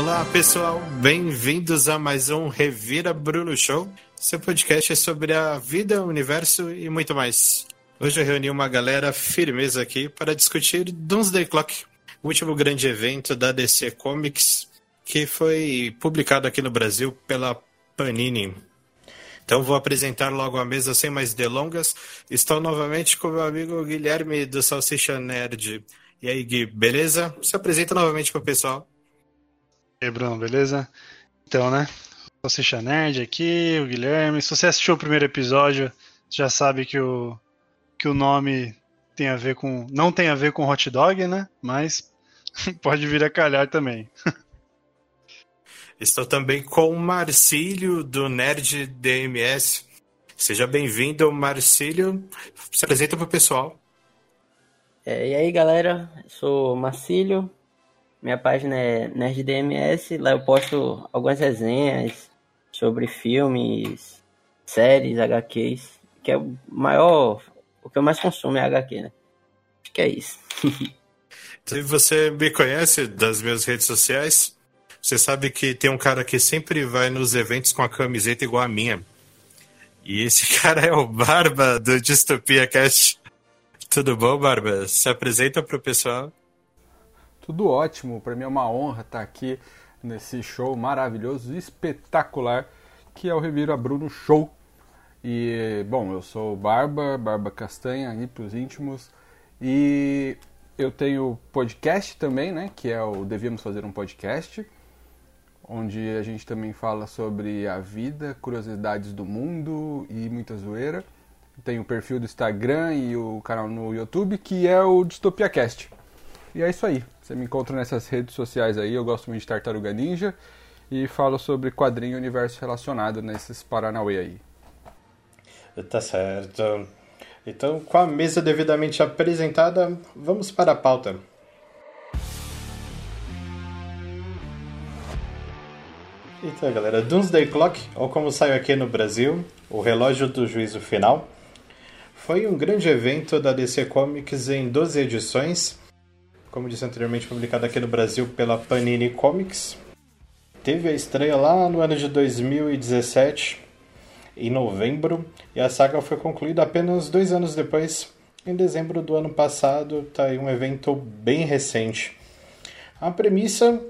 Olá pessoal, bem-vindos a mais um Revira Bruno Show. Seu podcast é sobre a vida, o universo e muito mais. Hoje eu reuni uma galera firmeza aqui para discutir Doomsday Clock, o último grande evento da DC Comics que foi publicado aqui no Brasil pela Panini. Então vou apresentar logo a mesa sem mais delongas. Estou novamente com meu amigo Guilherme do Salsicha Nerd. E aí, Gui, beleza? Se apresenta novamente para o pessoal. E aí, Bruno, beleza? Então, né? Salsicha Nerd aqui, o Guilherme. Se você assistiu o primeiro episódio, já sabe que o, que o nome tem a ver com. Não tem a ver com hot dog, né? Mas pode vir a calhar também. Estou também com o Marcílio, do Nerd DMS. Seja bem-vindo, Marcílio. Se apresenta para o pessoal. É, e aí, galera, sou Marcílio. Minha página é Nerd DMS. Lá eu posto algumas resenhas sobre filmes, séries, HQs. Que é o maior. O que eu mais consumo é HQ, né? Acho que é isso. Se você me conhece das minhas redes sociais, você sabe que tem um cara que sempre vai nos eventos com a camiseta igual a minha. E esse cara é o Barba do Distopia Cast. Tudo bom, Barba? Se apresenta pro pessoal. Tudo ótimo. Para mim é uma honra estar aqui nesse show maravilhoso, espetacular, que é o Revira Bruno Show. E, bom, eu sou Barba, Barba Castanha, aí pros íntimos. E eu tenho podcast também, né? Que é o Devíamos Fazer um Podcast onde a gente também fala sobre a vida, curiosidades do mundo e muita zoeira. Tem o perfil do Instagram e o canal no YouTube, que é o Distopia Cast. E é isso aí. Você me encontra nessas redes sociais aí. Eu gosto muito de Tartaruga Ninja e falo sobre quadrinho e universo relacionado nesses Paranauê aí. Tá certo. Então, com a mesa devidamente apresentada, vamos para a pauta. Então, galera, Doomsday Clock, ou como saiu aqui no Brasil, o relógio do juízo final, foi um grande evento da DC Comics em 12 edições, como disse anteriormente, publicado aqui no Brasil pela Panini Comics. Teve a estreia lá no ano de 2017, em novembro, e a saga foi concluída apenas dois anos depois, em dezembro do ano passado. Tá aí um evento bem recente. A premissa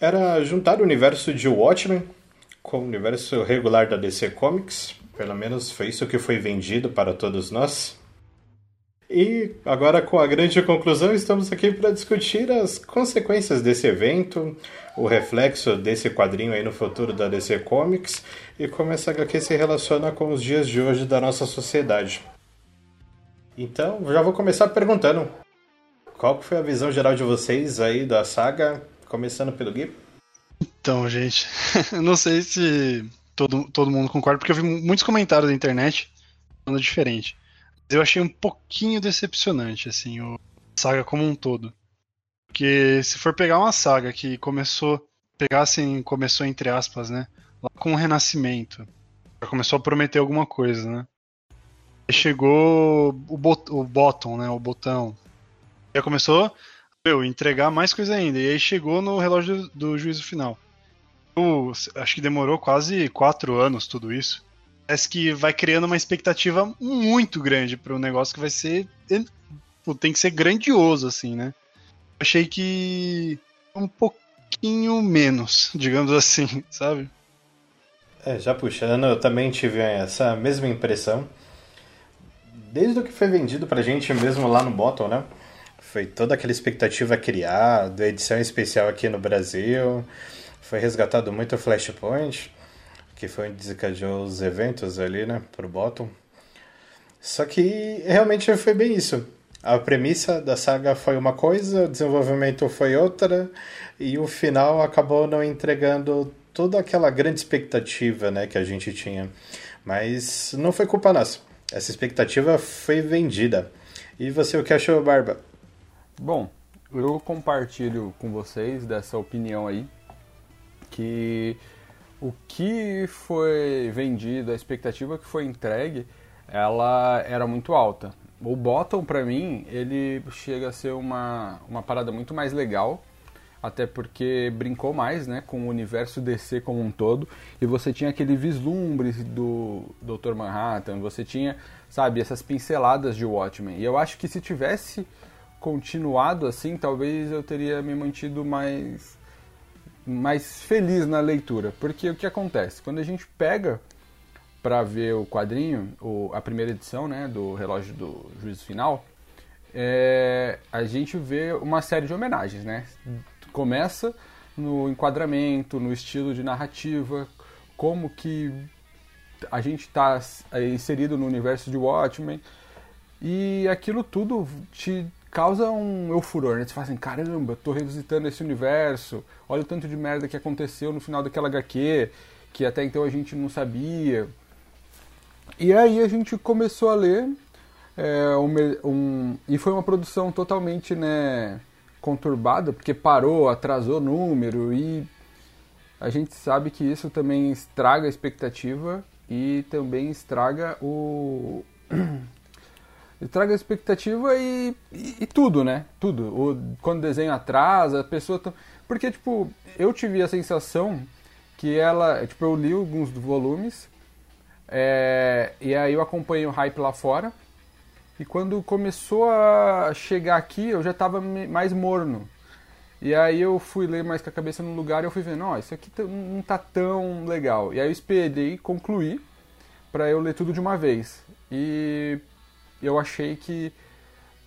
era juntar o universo de Watchmen com o universo regular da DC Comics. Pelo menos foi isso que foi vendido para todos nós. E agora, com a grande conclusão, estamos aqui para discutir as consequências desse evento, o reflexo desse quadrinho aí no futuro da DC Comics e como essa HQ se relaciona com os dias de hoje da nossa sociedade. Então, já vou começar perguntando: qual foi a visão geral de vocês aí da saga? Começando pelo Gui. Então, gente, não sei se todo, todo mundo concorda, porque eu vi muitos comentários na internet falando diferente. Eu achei um pouquinho decepcionante, assim, o saga como um todo. Porque se for pegar uma saga que começou, pegar assim, começou entre aspas, né? Lá com o Renascimento. Já começou a prometer alguma coisa, né? Aí chegou o, bot, o bottom, né? O botão. Já começou meu, entregar mais coisa ainda. E aí chegou no relógio do, do juízo final. Eu, acho que demorou quase quatro anos tudo isso. Parece que vai criando uma expectativa muito grande para um negócio que vai ser. Tem que ser grandioso, assim, né? Achei que. um pouquinho menos, digamos assim, sabe? É, já puxando, eu também tive essa mesma impressão. Desde o que foi vendido pra gente mesmo lá no Bottom, né? Foi toda aquela expectativa criada, edição especial aqui no Brasil. Foi resgatado muito o Flashpoint, que foi onde desencadeou os eventos ali, né, pro Bottom. Só que realmente foi bem isso. A premissa da saga foi uma coisa, o desenvolvimento foi outra, e o final acabou não entregando toda aquela grande expectativa né, que a gente tinha. Mas não foi culpa nossa. Essa expectativa foi vendida. E você, o que achou, Barba? Bom, eu compartilho com vocês dessa opinião aí, que o que foi vendido, a expectativa que foi entregue, ela era muito alta. O Bottom, para mim, ele chega a ser uma, uma parada muito mais legal, até porque brincou mais né, com o universo DC como um todo, e você tinha aquele vislumbre do Dr. Manhattan, você tinha, sabe, essas pinceladas de Watchmen. E eu acho que se tivesse continuado assim, talvez eu teria me mantido mais mais feliz na leitura, porque o que acontece? Quando a gente pega para ver o quadrinho, o, a primeira edição, né, do Relógio do Juízo Final, é, a gente vê uma série de homenagens, né? Começa no enquadramento, no estilo de narrativa, como que a gente está inserido no universo de Watchmen e aquilo tudo te causa um eufuror, né? Você fala assim, caramba, tô revisitando esse universo, olha o tanto de merda que aconteceu no final daquela HQ, que até então a gente não sabia. E aí a gente começou a ler, é, um, um, e foi uma produção totalmente né, conturbada, porque parou, atrasou número, e a gente sabe que isso também estraga a expectativa e também estraga o traga expectativa e, e, e, tudo, né? Tudo. O, quando o desenho atrasa, a pessoa. Tá... Porque, tipo, eu tive a sensação que ela. Tipo, eu li alguns volumes. É, e aí eu acompanhei o hype lá fora. E quando começou a chegar aqui, eu já tava mais morno. E aí eu fui ler mais com a cabeça no lugar e eu fui vendo, ó, isso aqui não tá tão legal. E aí eu esperei concluir para eu ler tudo de uma vez. E eu achei que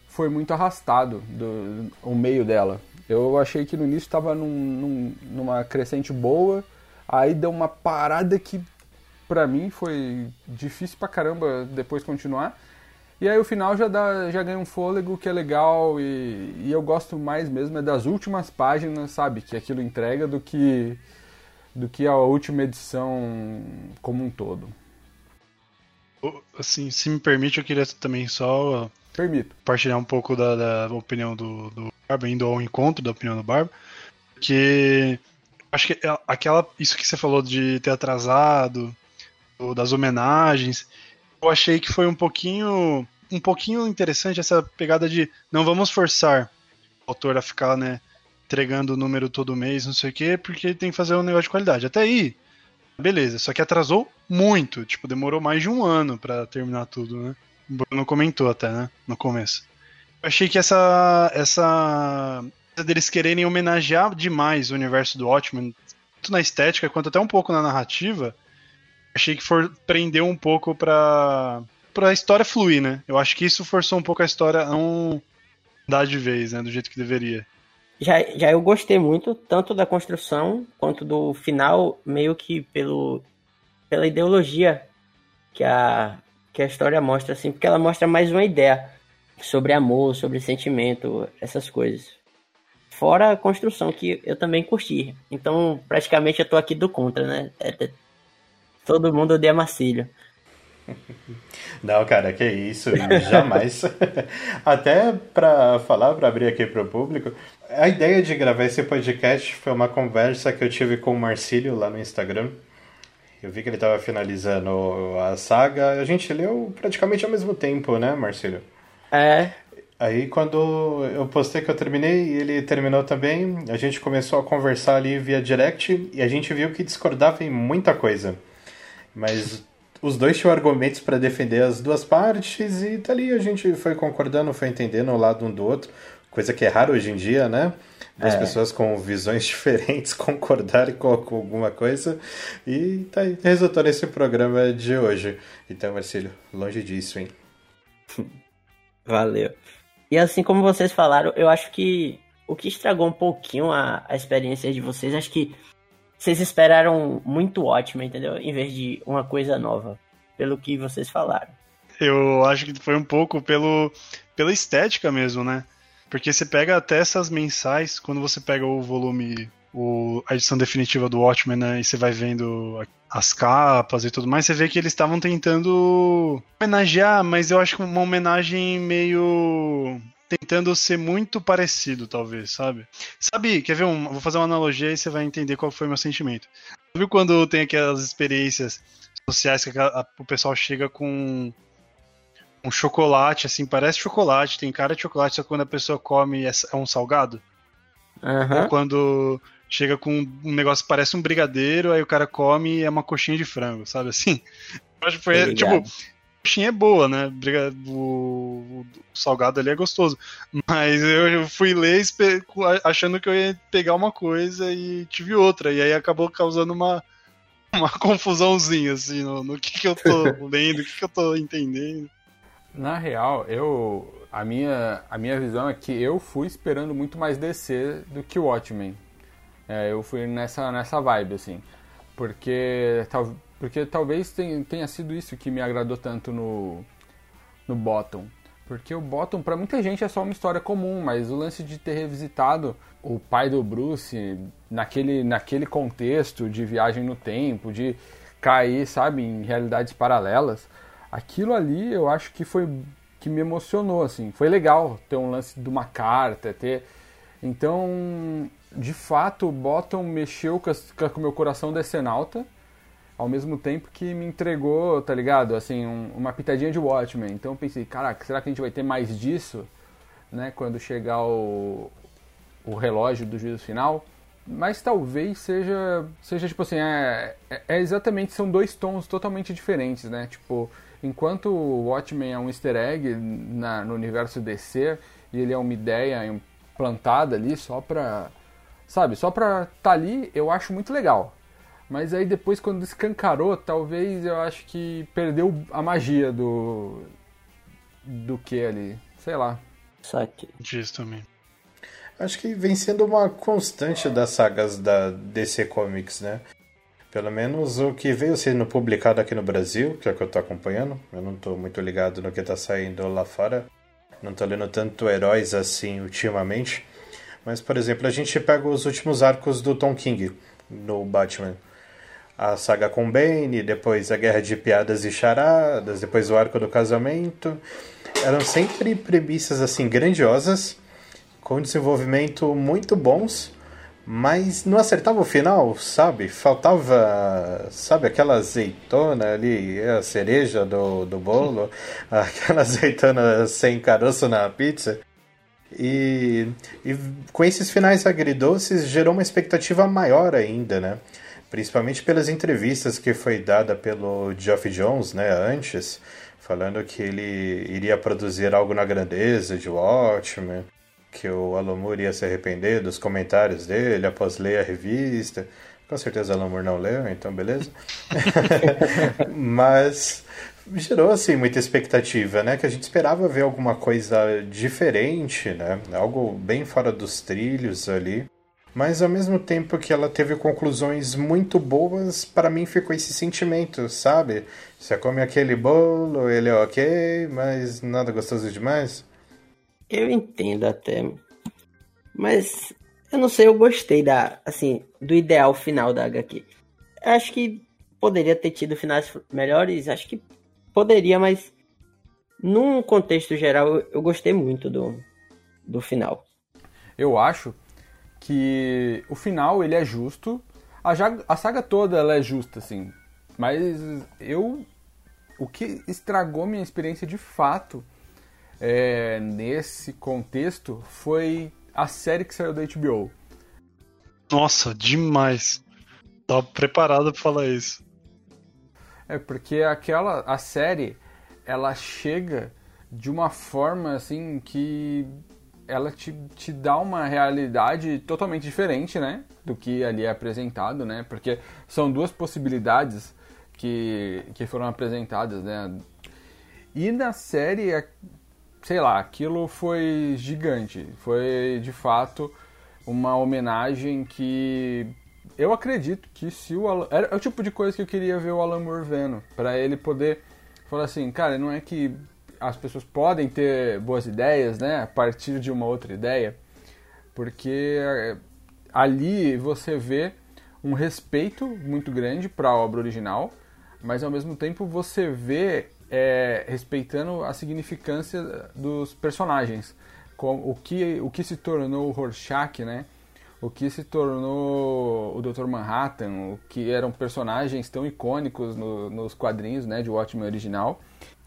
foi muito arrastado do, o meio dela. Eu achei que no início estava num, num, numa crescente boa, aí deu uma parada que pra mim foi difícil pra caramba depois continuar. E aí o final já, dá, já ganha um fôlego que é legal e, e eu gosto mais mesmo é das últimas páginas, sabe, que aquilo entrega do que do que a última edição como um todo assim, se me permite, eu queria também só Permito. partilhar um pouco da, da opinião do, do Barba, indo ao encontro da opinião do Barba, que acho que é aquela isso que você falou de ter atrasado, das homenagens, eu achei que foi um pouquinho um pouquinho interessante essa pegada de não vamos forçar o autor a ficar, né, entregando o número todo mês, não sei o quê, porque tem que fazer um negócio de qualidade. Até aí, Beleza, só que atrasou muito, tipo, demorou mais de um ano para terminar tudo, né? O Bruno comentou até, né, no começo. Eu achei que essa essa deles quererem homenagear demais o universo do Watchmen, tanto na estética quanto até um pouco na narrativa, achei que for prender um pouco pra, pra história fluir, né? Eu acho que isso forçou um pouco a história a não dar de vez, né? Do jeito que deveria já, já eu gostei muito, tanto da construção quanto do final, meio que pelo, pela ideologia que a, que a história mostra, assim, porque ela mostra mais uma ideia sobre amor, sobre sentimento, essas coisas. Fora a construção, que eu também curti. Então, praticamente eu tô aqui do contra, né? É, é, todo mundo odeia Marcílio. Não, cara, que isso, jamais. Até para falar, para abrir aqui para o público, a ideia de gravar esse podcast foi uma conversa que eu tive com o Marcílio lá no Instagram. Eu vi que ele estava finalizando a saga. A gente leu praticamente ao mesmo tempo, né, Marcílio? É. Aí quando eu postei que eu terminei e ele terminou também, a gente começou a conversar ali via direct e a gente viu que discordava em muita coisa. Mas os dois tinham argumentos para defender as duas partes e tá ali a gente foi concordando, foi entendendo o lado um do outro, coisa que é raro hoje em dia, né? Duas é. pessoas com visões diferentes concordarem com, com, alguma coisa e tá aí, resultou nesse programa de hoje. Então, Marcelo, longe disso, hein? Valeu. E assim como vocês falaram, eu acho que o que estragou um pouquinho a, a experiência de vocês, acho que vocês esperaram muito ótimo, entendeu? Em vez de uma coisa nova, pelo que vocês falaram. Eu acho que foi um pouco pelo, pela estética mesmo, né? Porque você pega até essas mensais, quando você pega o volume, o, a edição definitiva do Watchmen, né, e você vai vendo as capas e tudo mais, você vê que eles estavam tentando homenagear, mas eu acho que uma homenagem meio tentando ser muito parecido, talvez, sabe? Sabe, quer ver? Um, vou fazer uma analogia e você vai entender qual foi o meu sentimento. Sabe quando tem aquelas experiências sociais que a, a, o pessoal chega com um chocolate, assim, parece chocolate, tem cara de chocolate, só que quando a pessoa come é, é um salgado? Aham. Quando chega com um negócio que parece um brigadeiro, aí o cara come e é uma coxinha de frango, sabe assim? Eu acho que foi, Tô tipo. Coxinha é boa, né? O, o salgado ali é gostoso. Mas eu fui ler achando que eu ia pegar uma coisa e tive outra. E aí acabou causando uma, uma confusãozinha, assim, no, no que, que eu tô lendo, o que, que eu tô entendendo. Na real, eu a minha, a minha visão é que eu fui esperando muito mais DC do que o Watchmen. É, eu fui nessa, nessa vibe, assim. Porque, tal, porque talvez tenha, sido isso que me agradou tanto no, no Bottom. Porque o Bottom, pra muita gente, é só uma história comum, mas o lance de ter revisitado o pai do Bruce naquele, naquele contexto de viagem no tempo, de cair, sabe, em realidades paralelas, aquilo ali eu acho que foi que me emocionou, assim. Foi legal ter um lance de uma carta, ter. Então, de fato, o Bottom mexeu com o meu coração decenalta, ao mesmo tempo que me entregou, tá ligado? Assim, um- uma pitadinha de Watchmen. Então eu pensei, caraca, será que a gente vai ter mais disso, né? Quando chegar o, o relógio do juízo final? Mas talvez seja, seja tipo assim, é, é- é exatamente, são dois tons totalmente diferentes, né? Tipo, enquanto o Watchmen é um easter egg na- no universo DC, e ele é uma ideia implantada ali só pra, sabe, só pra tá ali, eu acho muito legal. Mas aí depois quando escancarou, talvez eu acho que perdeu a magia do do que ali, sei lá. Só que. Disso também. Acho que vem sendo uma constante das sagas da DC Comics, né? Pelo menos o que veio sendo publicado aqui no Brasil, que é o que eu tô acompanhando. Eu não tô muito ligado no que tá saindo lá fora. Não tô lendo tanto heróis assim ultimamente. Mas, por exemplo, a gente pega os últimos arcos do Tom King no Batman. A saga com Bane, depois a guerra de piadas e charadas, depois o arco do casamento. Eram sempre premissas assim grandiosas com desenvolvimento muito bons, mas não acertava o final, sabe? Faltava, sabe, aquela azeitona ali, a cereja do, do bolo, aquela azeitona sem caroço na pizza. E, e com esses finais agridoces gerou uma expectativa maior ainda, né? Principalmente pelas entrevistas que foi dada pelo Geoff Jones, né, antes, falando que ele iria produzir algo na grandeza de Watchmen, que o Alan Moore ia se arrepender dos comentários dele após ler a revista. Com certeza o Alan Moore não leu, então beleza. Mas gerou assim muita expectativa, né? Que a gente esperava ver alguma coisa diferente, né? Algo bem fora dos trilhos ali. Mas ao mesmo tempo que ela teve conclusões muito boas, para mim ficou esse sentimento, sabe? Você come aquele bolo, ele é ok, mas nada gostoso demais. Eu entendo até. Mas eu não sei, eu gostei da, assim, do ideal final da HQ. Acho que poderia ter tido finais melhores, acho que poderia, mas num contexto geral eu, eu gostei muito do, do final. Eu acho que o final ele é justo. A, a saga toda ela é justa, assim. Mas eu. O que estragou minha experiência de fato é, nesse contexto foi a série que saiu da HBO. Nossa, demais. Tava preparado pra falar isso. É porque aquela a série ela chega de uma forma assim que ela te, te dá uma realidade totalmente diferente, né, do que ali é apresentado, né? Porque são duas possibilidades que, que foram apresentadas, né? E na série, sei lá, aquilo foi gigante. Foi de fato uma homenagem que eu acredito que se o Alan, era é o tipo de coisa que eu queria ver o Alan Moore vendo, para ele poder falar assim, cara, não é que as pessoas podem ter boas ideias, né, a partir de uma outra ideia, porque é, ali você vê um respeito muito grande para a obra original, mas ao mesmo tempo você vê é, respeitando a significância dos personagens, com o que o que se tornou o Rorschach, né? O que se tornou o Dr. Manhattan, o que eram personagens tão icônicos no- nos quadrinhos, né, de Watchmen original.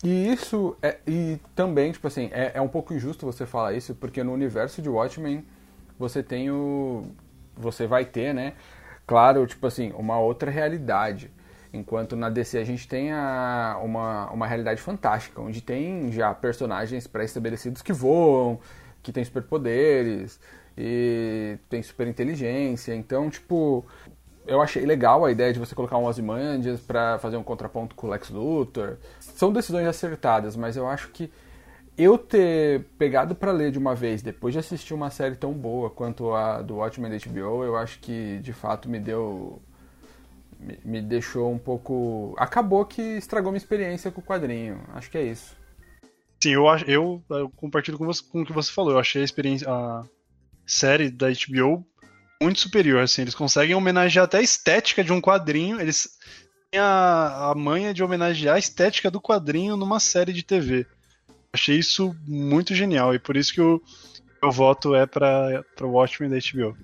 E isso é, e também, tipo assim, é, é um pouco injusto você falar isso, porque no universo de Watchmen você tem o. Você vai ter, né? Claro, tipo assim, uma outra realidade. Enquanto na DC a gente tem a, uma, uma realidade fantástica, onde tem já personagens pré-estabelecidos que voam, que têm superpoderes e tem super inteligência. Então, tipo, eu achei legal a ideia de você colocar um Ozymandias para fazer um contraponto com o Lex Luthor. São decisões acertadas, mas eu acho que eu ter pegado para ler de uma vez, depois de assistir uma série tão boa quanto a do Watchmen da HBO, eu acho que de fato me deu. Me, me deixou um pouco. Acabou que estragou minha experiência com o quadrinho. Acho que é isso. Sim, eu, eu, eu compartilho com, você, com o que você falou. Eu achei a experiência. A série da HBO muito superior, assim. Eles conseguem homenagear até a estética de um quadrinho. Eles têm a, a manha de homenagear a estética do quadrinho numa série de TV. Achei isso muito genial e por isso que o meu voto é para o Watchmen da HBO.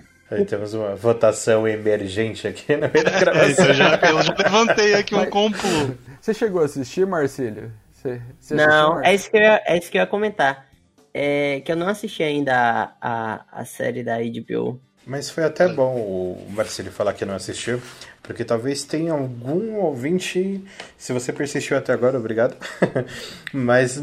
Aí temos uma votação emergente aqui no meio da gravação. eu, já, eu já levantei aqui um complô. Você chegou a assistir, Marcílio? Você, você não, assistiu, é, isso que eu ia, é isso que eu ia comentar. É que eu não assisti ainda a, a, a série da HBO. Mas foi até bom o Marcelo falar que não assistiu, porque talvez tenha algum ouvinte, se você persistiu até agora, obrigado, mas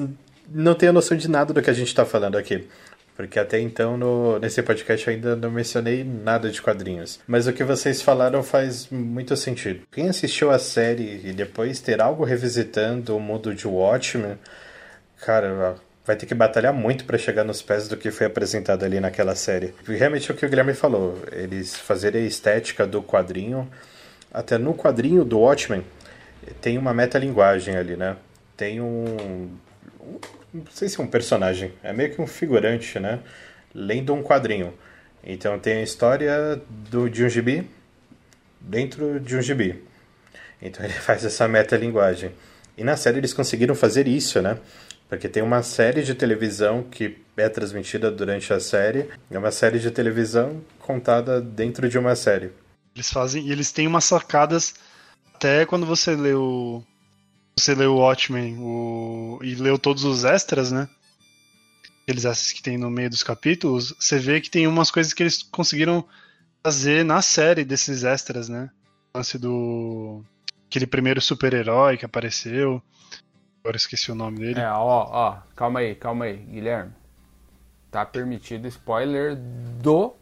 não tenha noção de nada do que a gente está falando aqui. Porque até então, no, nesse podcast, eu ainda não mencionei nada de quadrinhos. Mas o que vocês falaram faz muito sentido. Quem assistiu a série e depois ter algo revisitando o mundo de Watchmen, cara, vai ter que batalhar muito para chegar nos pés do que foi apresentado ali naquela série. E realmente é o que o Guilherme falou, eles fazerem a estética do quadrinho, até no quadrinho do Watchmen, tem uma metalinguagem ali, né? Tem um, um não sei se é um personagem, é meio que um figurante, né? Lendo um quadrinho. Então tem a história do, de um gibi dentro de um gibi. Então ele faz essa metalinguagem. E na série eles conseguiram fazer isso, né? Porque tem uma série de televisão que é transmitida durante a série. É uma série de televisão contada dentro de uma série. Eles fazem. Eles têm umas sacadas. Até quando você o. Você lê o Watchmen o, e leu todos os extras, né? Aqueles extras que tem no meio dos capítulos, você vê que tem umas coisas que eles conseguiram fazer na série desses extras, né? O lance do. Aquele primeiro super-herói que apareceu. Agora esqueci o nome dele. É, ó, ó, calma aí, calma aí, Guilherme. Tá permitido spoiler do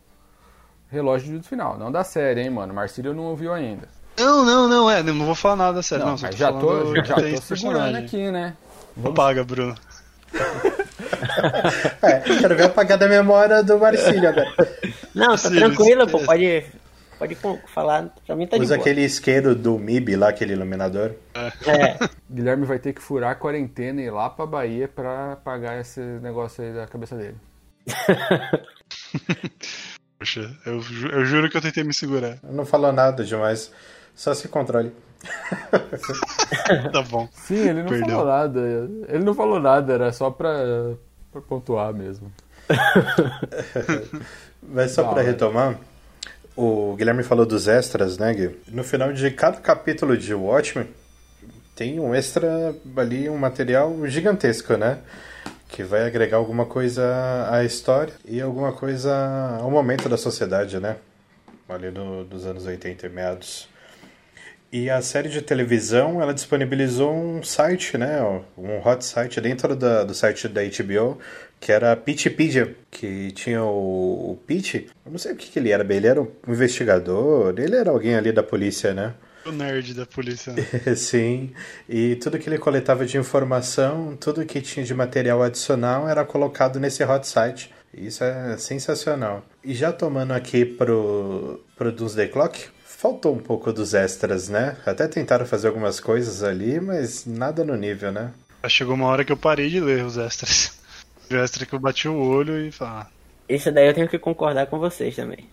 relógio do final, não da série, hein, mano. Marcílio não ouviu ainda. Não, não, não, é, não vou falar nada da série, não. não mas já tô, já, já tô segurando aqui, né? Vamos... Paga, Bruno. é, quero ver apagar da memória do Marcílio agora. Não, tá tranquilo, pô, pode Pode falar, pra mim tá Usa aquele isqueiro do MIB lá, aquele iluminador. É. Guilherme vai ter que furar a quarentena e ir lá pra Bahia pra pagar esse negócio aí da cabeça dele. Poxa, eu, eu juro que eu tentei me segurar. Não falou nada demais, só se controle. tá bom. Sim, ele não Perdão. falou nada. Ele não falou nada, era só pra, pra pontuar mesmo. Mas só para retomar, o Guilherme falou dos extras, né, Gui? No final de cada capítulo de Watchmen, tem um extra ali, um material gigantesco, né? Que vai agregar alguma coisa à história e alguma coisa ao momento da sociedade, né? Ali no, dos anos 80 e meados. E a série de televisão, ela disponibilizou um site, né? Um hot site dentro da, do site da HBO, que era a Pitchpedia, que tinha o, o Pitch, eu não sei o que, que ele era, ele era um investigador, ele era alguém ali da polícia, né? O nerd da polícia. Né? Sim, e tudo que ele coletava de informação, tudo que tinha de material adicional era colocado nesse hot site. Isso é sensacional. E já tomando aqui pro, pro Doomsday Clock, faltou um pouco dos extras, né? Até tentaram fazer algumas coisas ali, mas nada no nível, né? Chegou uma hora que eu parei de ler os extras. O extra que eu bati o olho e falar. Isso daí eu tenho que concordar com vocês também.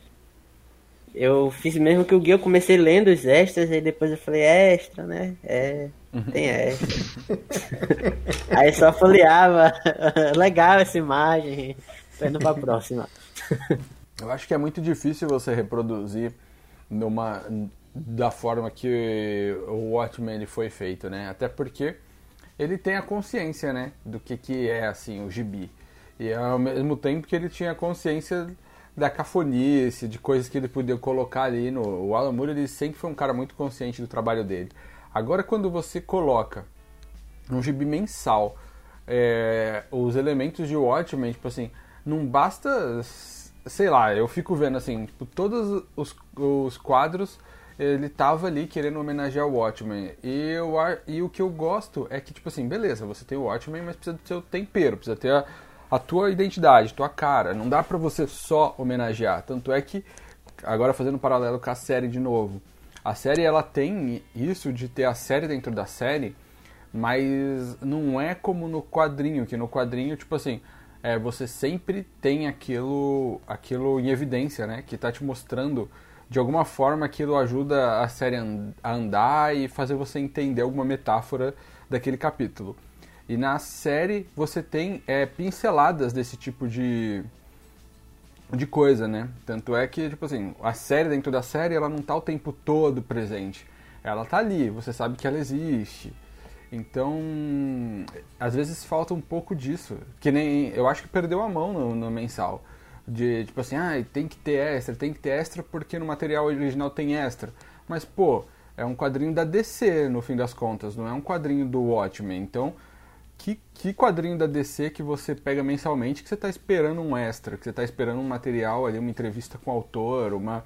Eu fiz mesmo que o guia, eu comecei lendo os extras, e depois eu falei, é extra, né? É, tem extra. Aí só folheava, legal essa imagem, tô indo pra próxima. Eu acho que é muito difícil você reproduzir numa, da forma que o Watchmen foi feito, né? Até porque ele tem a consciência, né, do que, que é assim o gibi. E ao mesmo tempo que ele tinha consciência da cafonice, de coisas que ele podia colocar ali no. O Alan Moore ele sempre foi um cara muito consciente do trabalho dele. Agora, quando você coloca um gibi mensal é, os elementos de Watchmen, tipo assim, não basta. Sei lá, eu fico vendo assim, tipo, todos os, os quadros ele tava ali querendo homenagear o Watchmen. E, eu, e o que eu gosto é que, tipo assim, beleza, você tem o Watchmen, mas precisa do seu tempero, precisa ter a, a tua identidade, tua cara. Não dá pra você só homenagear. Tanto é que, agora fazendo um paralelo com a série de novo, a série ela tem isso de ter a série dentro da série, mas não é como no quadrinho, que no quadrinho, tipo assim, é, você sempre tem aquilo, aquilo em evidência, né? Que tá te mostrando de alguma forma aquilo ajuda a série a andar e fazer você entender alguma metáfora daquele capítulo. E na série você tem é, pinceladas desse tipo de, de coisa, né? Tanto é que, tipo assim, a série dentro da série ela não tá o tempo todo presente. Ela tá ali, você sabe que ela existe. Então, às vezes falta um pouco disso. Que nem. Eu acho que perdeu a mão no, no mensal de tipo assim, ah, tem que ter extra, tem que ter extra porque no material original tem extra. Mas, pô, é um quadrinho da DC no fim das contas, não é um quadrinho do Watchmen. Então, que, que quadrinho da DC que você pega mensalmente que você está esperando um extra, que você está esperando um material ali, uma entrevista com o autor, uma,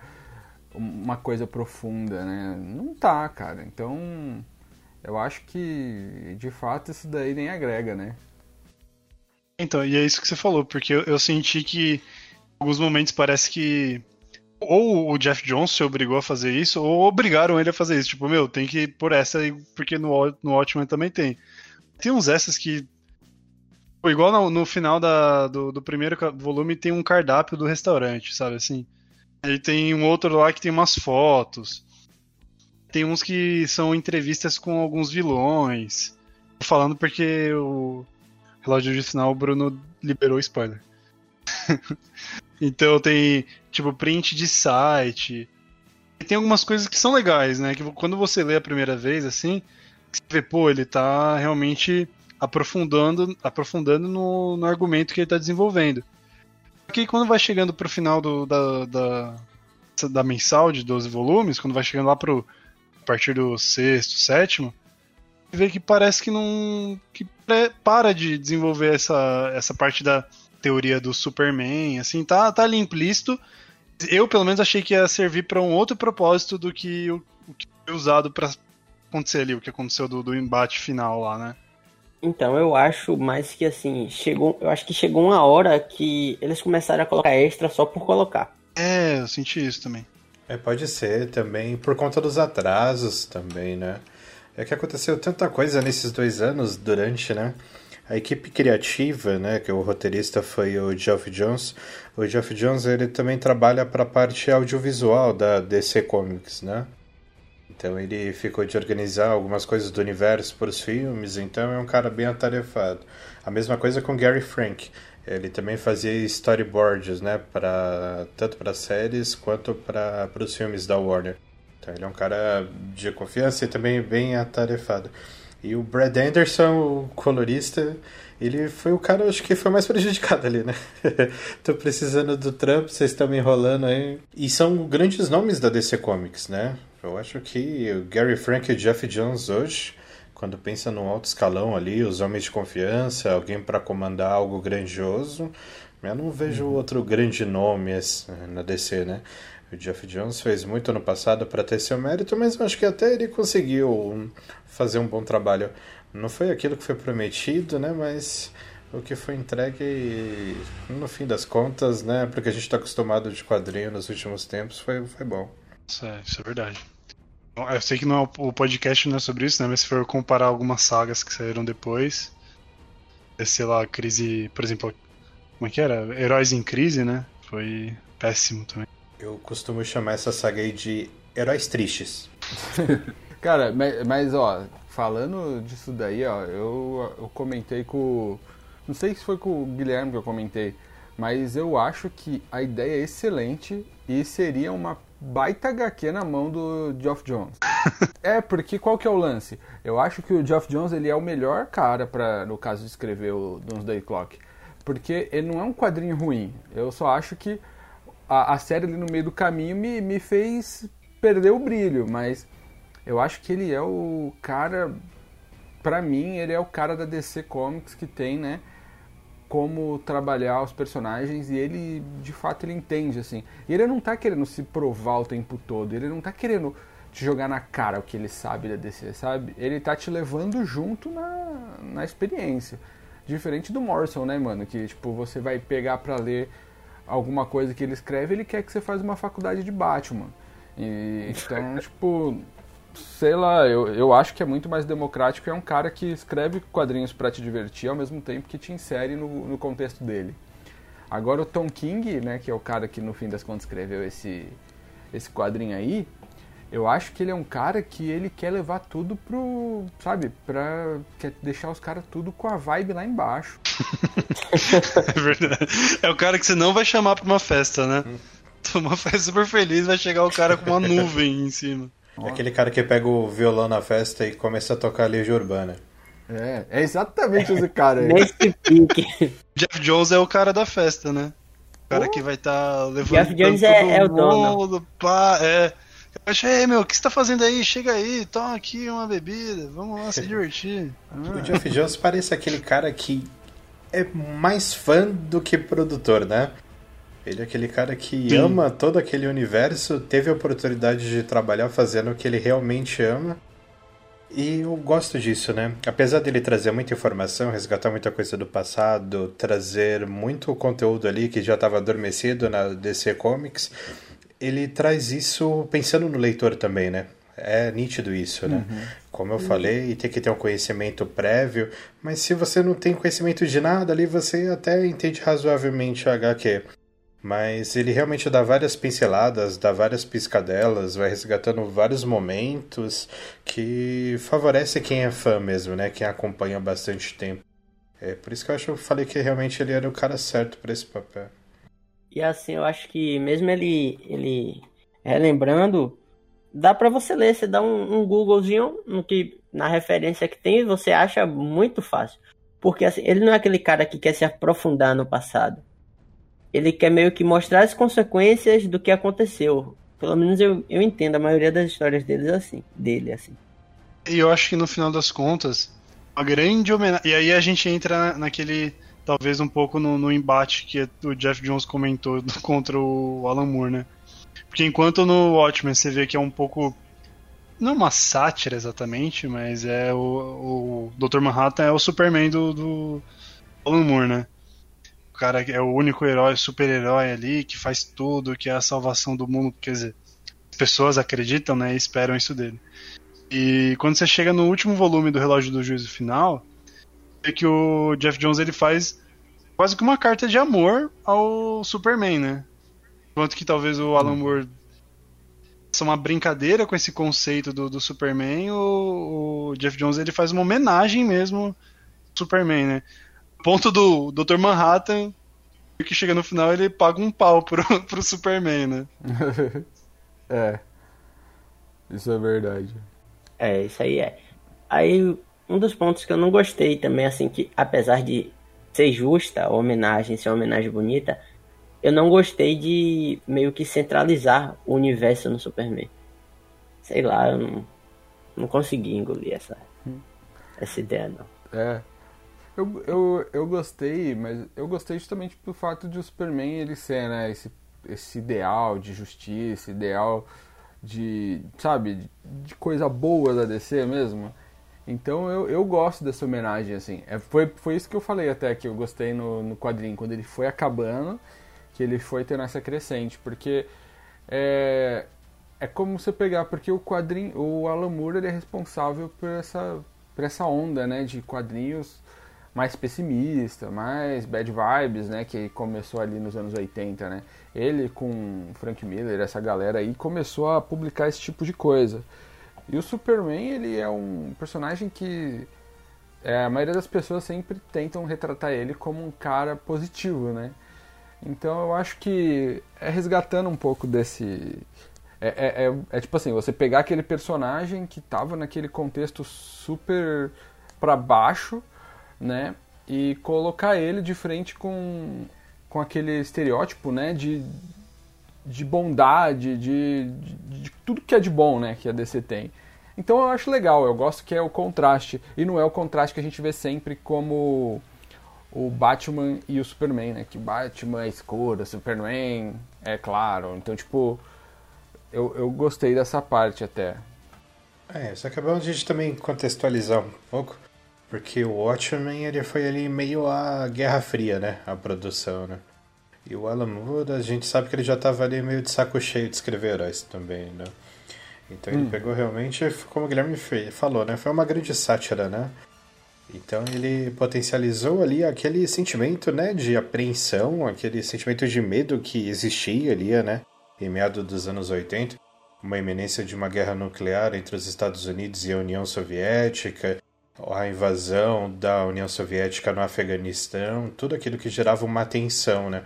uma coisa profunda, né? Não tá, cara. Então, eu acho que de fato isso daí nem agrega, né? Então, e é isso que você falou, porque eu, eu senti que alguns momentos parece que ou o Jeff Jones se obrigou a fazer isso, ou obrigaram ele a fazer isso. Tipo, meu, tem que pôr essa aí, porque no, no Watchmen também tem. Tem uns essas que. Igual no, no final da, do, do, primeiro volume tem um cardápio do restaurante, sabe assim? Aí tem um outro lá que tem umas fotos. Tem uns que são entrevistas com alguns vilões. Tô falando porque o relógio de final o Bruno liberou spoiler. então tem, tipo, print de site. E tem algumas coisas que são legais, né? Que quando você lê a primeira vez, assim, você vê, pô, ele tá realmente aprofundando, aprofundando no, no argumento que ele tá desenvolvendo. Porque quando vai chegando pro final do, da, da, da mensal de 12 volumes, quando vai chegando lá pro partir do sexto, sétimo, você vê que parece que não. que para de desenvolver essa, essa parte da teoria do Superman, assim, tá, tá ali implícito. Eu, pelo menos, achei que ia servir para um outro propósito do que o, o que foi usado para acontecer ali, o que aconteceu do, do embate final lá, né? Então, eu acho mais que assim, chegou, eu acho que chegou uma hora que eles começaram a colocar extra só por colocar. É, eu senti isso também. É, pode ser também, por conta dos atrasos também, né? É que aconteceu tanta coisa nesses dois anos durante, né? A equipe criativa, né, que o roteirista foi o Geoff Jones. O Geoff Jones ele também trabalha para a parte audiovisual da DC Comics, né? Então ele ficou de organizar algumas coisas do universo para os filmes, então é um cara bem atarefado. A mesma coisa com Gary Frank. Ele também fazia storyboards, né, para tanto para séries quanto para os filmes da Warner. Então ele é um cara de confiança e também bem atarefado. E o Brad Anderson, o colorista, ele foi o cara, acho que foi mais prejudicado ali, né? Tô precisando do Trump, vocês estão me enrolando aí. E são grandes nomes da DC Comics, né? Eu acho que o Gary Frank e o Jeff Jones hoje, quando pensa no alto escalão ali, os homens de confiança, alguém para comandar algo grandioso, eu não vejo uhum. outro grande nome na DC, né? O Jeff Jones fez muito ano passado para ter seu mérito, mas eu acho que até ele conseguiu fazer um bom trabalho. Não foi aquilo que foi prometido, né? Mas o que foi entregue, no fim das contas, né? Porque a gente está acostumado de quadrinho nos últimos tempos, foi, foi bom. Isso é, isso é verdade. Eu sei que não é, o podcast não é sobre isso, né? Mas se for comparar algumas sagas que saíram depois, sei lá, crise, por exemplo, como é que era? Heróis em crise, né? Foi péssimo também. Eu costumo chamar essa saga aí de Heróis Tristes. Cara, mas, mas, ó, falando disso daí, ó, eu, eu comentei com. Não sei se foi com o Guilherme que eu comentei, mas eu acho que a ideia é excelente e seria uma baita HQ na mão do Geoff Jones. é, porque qual que é o lance? Eu acho que o Geoff Jones ele é o melhor cara para no caso de escrever o Doomsday Clock. Porque ele não é um quadrinho ruim. Eu só acho que a, a série ali no meio do caminho me, me fez perder o brilho, mas eu acho que ele é o cara. Pra mim, ele é o cara da DC Comics que tem, né? Como trabalhar os personagens e ele, de fato, ele entende, assim. E ele não tá querendo se provar o tempo todo, ele não tá querendo te jogar na cara o que ele sabe da DC, sabe? Ele tá te levando junto na, na experiência. Diferente do Morrison, né, mano? Que, tipo, você vai pegar pra ler alguma coisa que ele escreve, ele quer que você faça uma faculdade de Batman. E, então, tipo, sei lá, eu, eu acho que é muito mais democrático. É um cara que escreve quadrinhos para te divertir ao mesmo tempo que te insere no, no contexto dele. Agora o Tom King, né, que é o cara que no fim das contas escreveu esse, esse quadrinho aí, eu acho que ele é um cara que ele quer levar tudo pro, sabe, pra quer deixar os caras tudo com a vibe lá embaixo. é verdade. É o cara que você não vai chamar pra uma festa, né? Hum. Uma festa super feliz, vai chegar o cara com uma nuvem em cima. É aquele cara que pega o violão na festa e começa a tocar a Legião Urbana. É, é exatamente esse cara aí. Nesse pique. Jeff Jones é o cara da festa, né? O cara oh. que vai estar tá levando Jeff Jones é, é, o dono. Pá, é. Eu achei, meu, o que você tá fazendo aí? Chega aí, toma aqui uma bebida, vamos lá se divertir. Ah. O Jeff Jones parece aquele cara que é mais fã do que produtor, né? Ele é aquele cara que Sim. ama todo aquele universo, teve a oportunidade de trabalhar fazendo o que ele realmente ama. E eu gosto disso, né? Apesar dele trazer muita informação, resgatar muita coisa do passado, trazer muito conteúdo ali que já estava adormecido na DC Comics, ele traz isso pensando no leitor também, né? É nítido isso, né? Uhum. Como eu falei, tem que ter um conhecimento prévio, mas se você não tem conhecimento de nada ali, você até entende razoavelmente a HQ. Mas ele realmente dá várias pinceladas, dá várias piscadelas, vai resgatando vários momentos que favorece quem é fã mesmo, né? Quem acompanha há bastante tempo. É por isso que eu acho que eu falei que realmente ele era o cara certo para esse papel. E assim, eu acho que mesmo ele, ele relembrando, dá para você ler, você dá um, um Googlezinho no que, na referência que tem, você acha muito fácil. Porque assim, ele não é aquele cara que quer se aprofundar no passado ele quer meio que mostrar as consequências do que aconteceu. Pelo menos eu, eu entendo a maioria das histórias deles assim, dele assim. E eu acho que no final das contas, a grande homenagem. E aí a gente entra naquele. Talvez um pouco no, no embate que o Jeff Jones comentou contra o Alan Moore, né? Porque enquanto no Watchmen você vê que é um pouco. Não é uma sátira exatamente, mas é o, o Dr. Manhattan é o Superman do, do Alan Moore, né? O cara é o único herói, super-herói ali, que faz tudo, que é a salvação do mundo. Quer dizer, as pessoas acreditam, né? E esperam isso dele. E quando você chega no último volume do Relógio do Juízo Final, é que o Jeff Jones ele faz quase que uma carta de amor ao Superman, né? Enquanto que talvez o Alan Moore faça uma brincadeira com esse conceito do, do Superman, o, o, Jeff Jones ele faz uma homenagem mesmo ao Superman, né? Ponto do Dr. Manhattan, que chega no final ele paga um pau pro, pro Superman, né? é. Isso é verdade. É, isso aí é. Aí, um dos pontos que eu não gostei também, assim, que apesar de ser justa a homenagem, ser uma homenagem bonita, eu não gostei de meio que centralizar o universo no Superman. Sei lá, eu não, não consegui engolir essa, hum. essa ideia, não. É, eu, eu, eu gostei, mas eu gostei justamente pelo fato de o Superman ele ser, né, esse, esse ideal de justiça, ideal de, sabe, de coisa boa da DC mesmo. Então eu, eu gosto dessa homenagem, assim. É, foi, foi isso que eu falei até que eu gostei no, no quadrinho, quando ele foi acabando, que ele foi tendo essa crescente, porque é, é como você pegar, porque o quadrinho, o Alan Moore ele é responsável por essa, por essa onda, né, de quadrinhos mais pessimista, mais bad vibes, né, que começou ali nos anos 80, né? Ele com Frank Miller, essa galera aí começou a publicar esse tipo de coisa. E o Superman, ele é um personagem que é, a maioria das pessoas sempre tentam retratar ele como um cara positivo, né? Então eu acho que é resgatando um pouco desse. É, é, é, é tipo assim, você pegar aquele personagem que tava naquele contexto super para baixo né? e colocar ele de frente com, com aquele estereótipo, né, de, de bondade, de, de, de tudo que é de bom, né, que a DC tem. Então eu acho legal, eu gosto que é o contraste, e não é o contraste que a gente vê sempre como o Batman e o Superman, né, que Batman é escuro, Superman é claro, então tipo, eu, eu gostei dessa parte até. É, só que é a gente também contextualizar um pouco, porque o Watchmen ele foi ali meio a Guerra Fria, né, a produção, né. E o Alan Moore, a gente sabe que ele já estava ali meio de saco cheio de escrever heróis também, né. Então ele hum. pegou realmente, como o Guilherme falou, né? Foi uma grande sátira, né? Então ele potencializou ali aquele sentimento, né, de apreensão, aquele sentimento de medo que existia ali, né, em meados dos anos 80, uma iminência de uma guerra nuclear entre os Estados Unidos e a União Soviética, a invasão da União Soviética no Afeganistão, tudo aquilo que gerava uma tensão, né?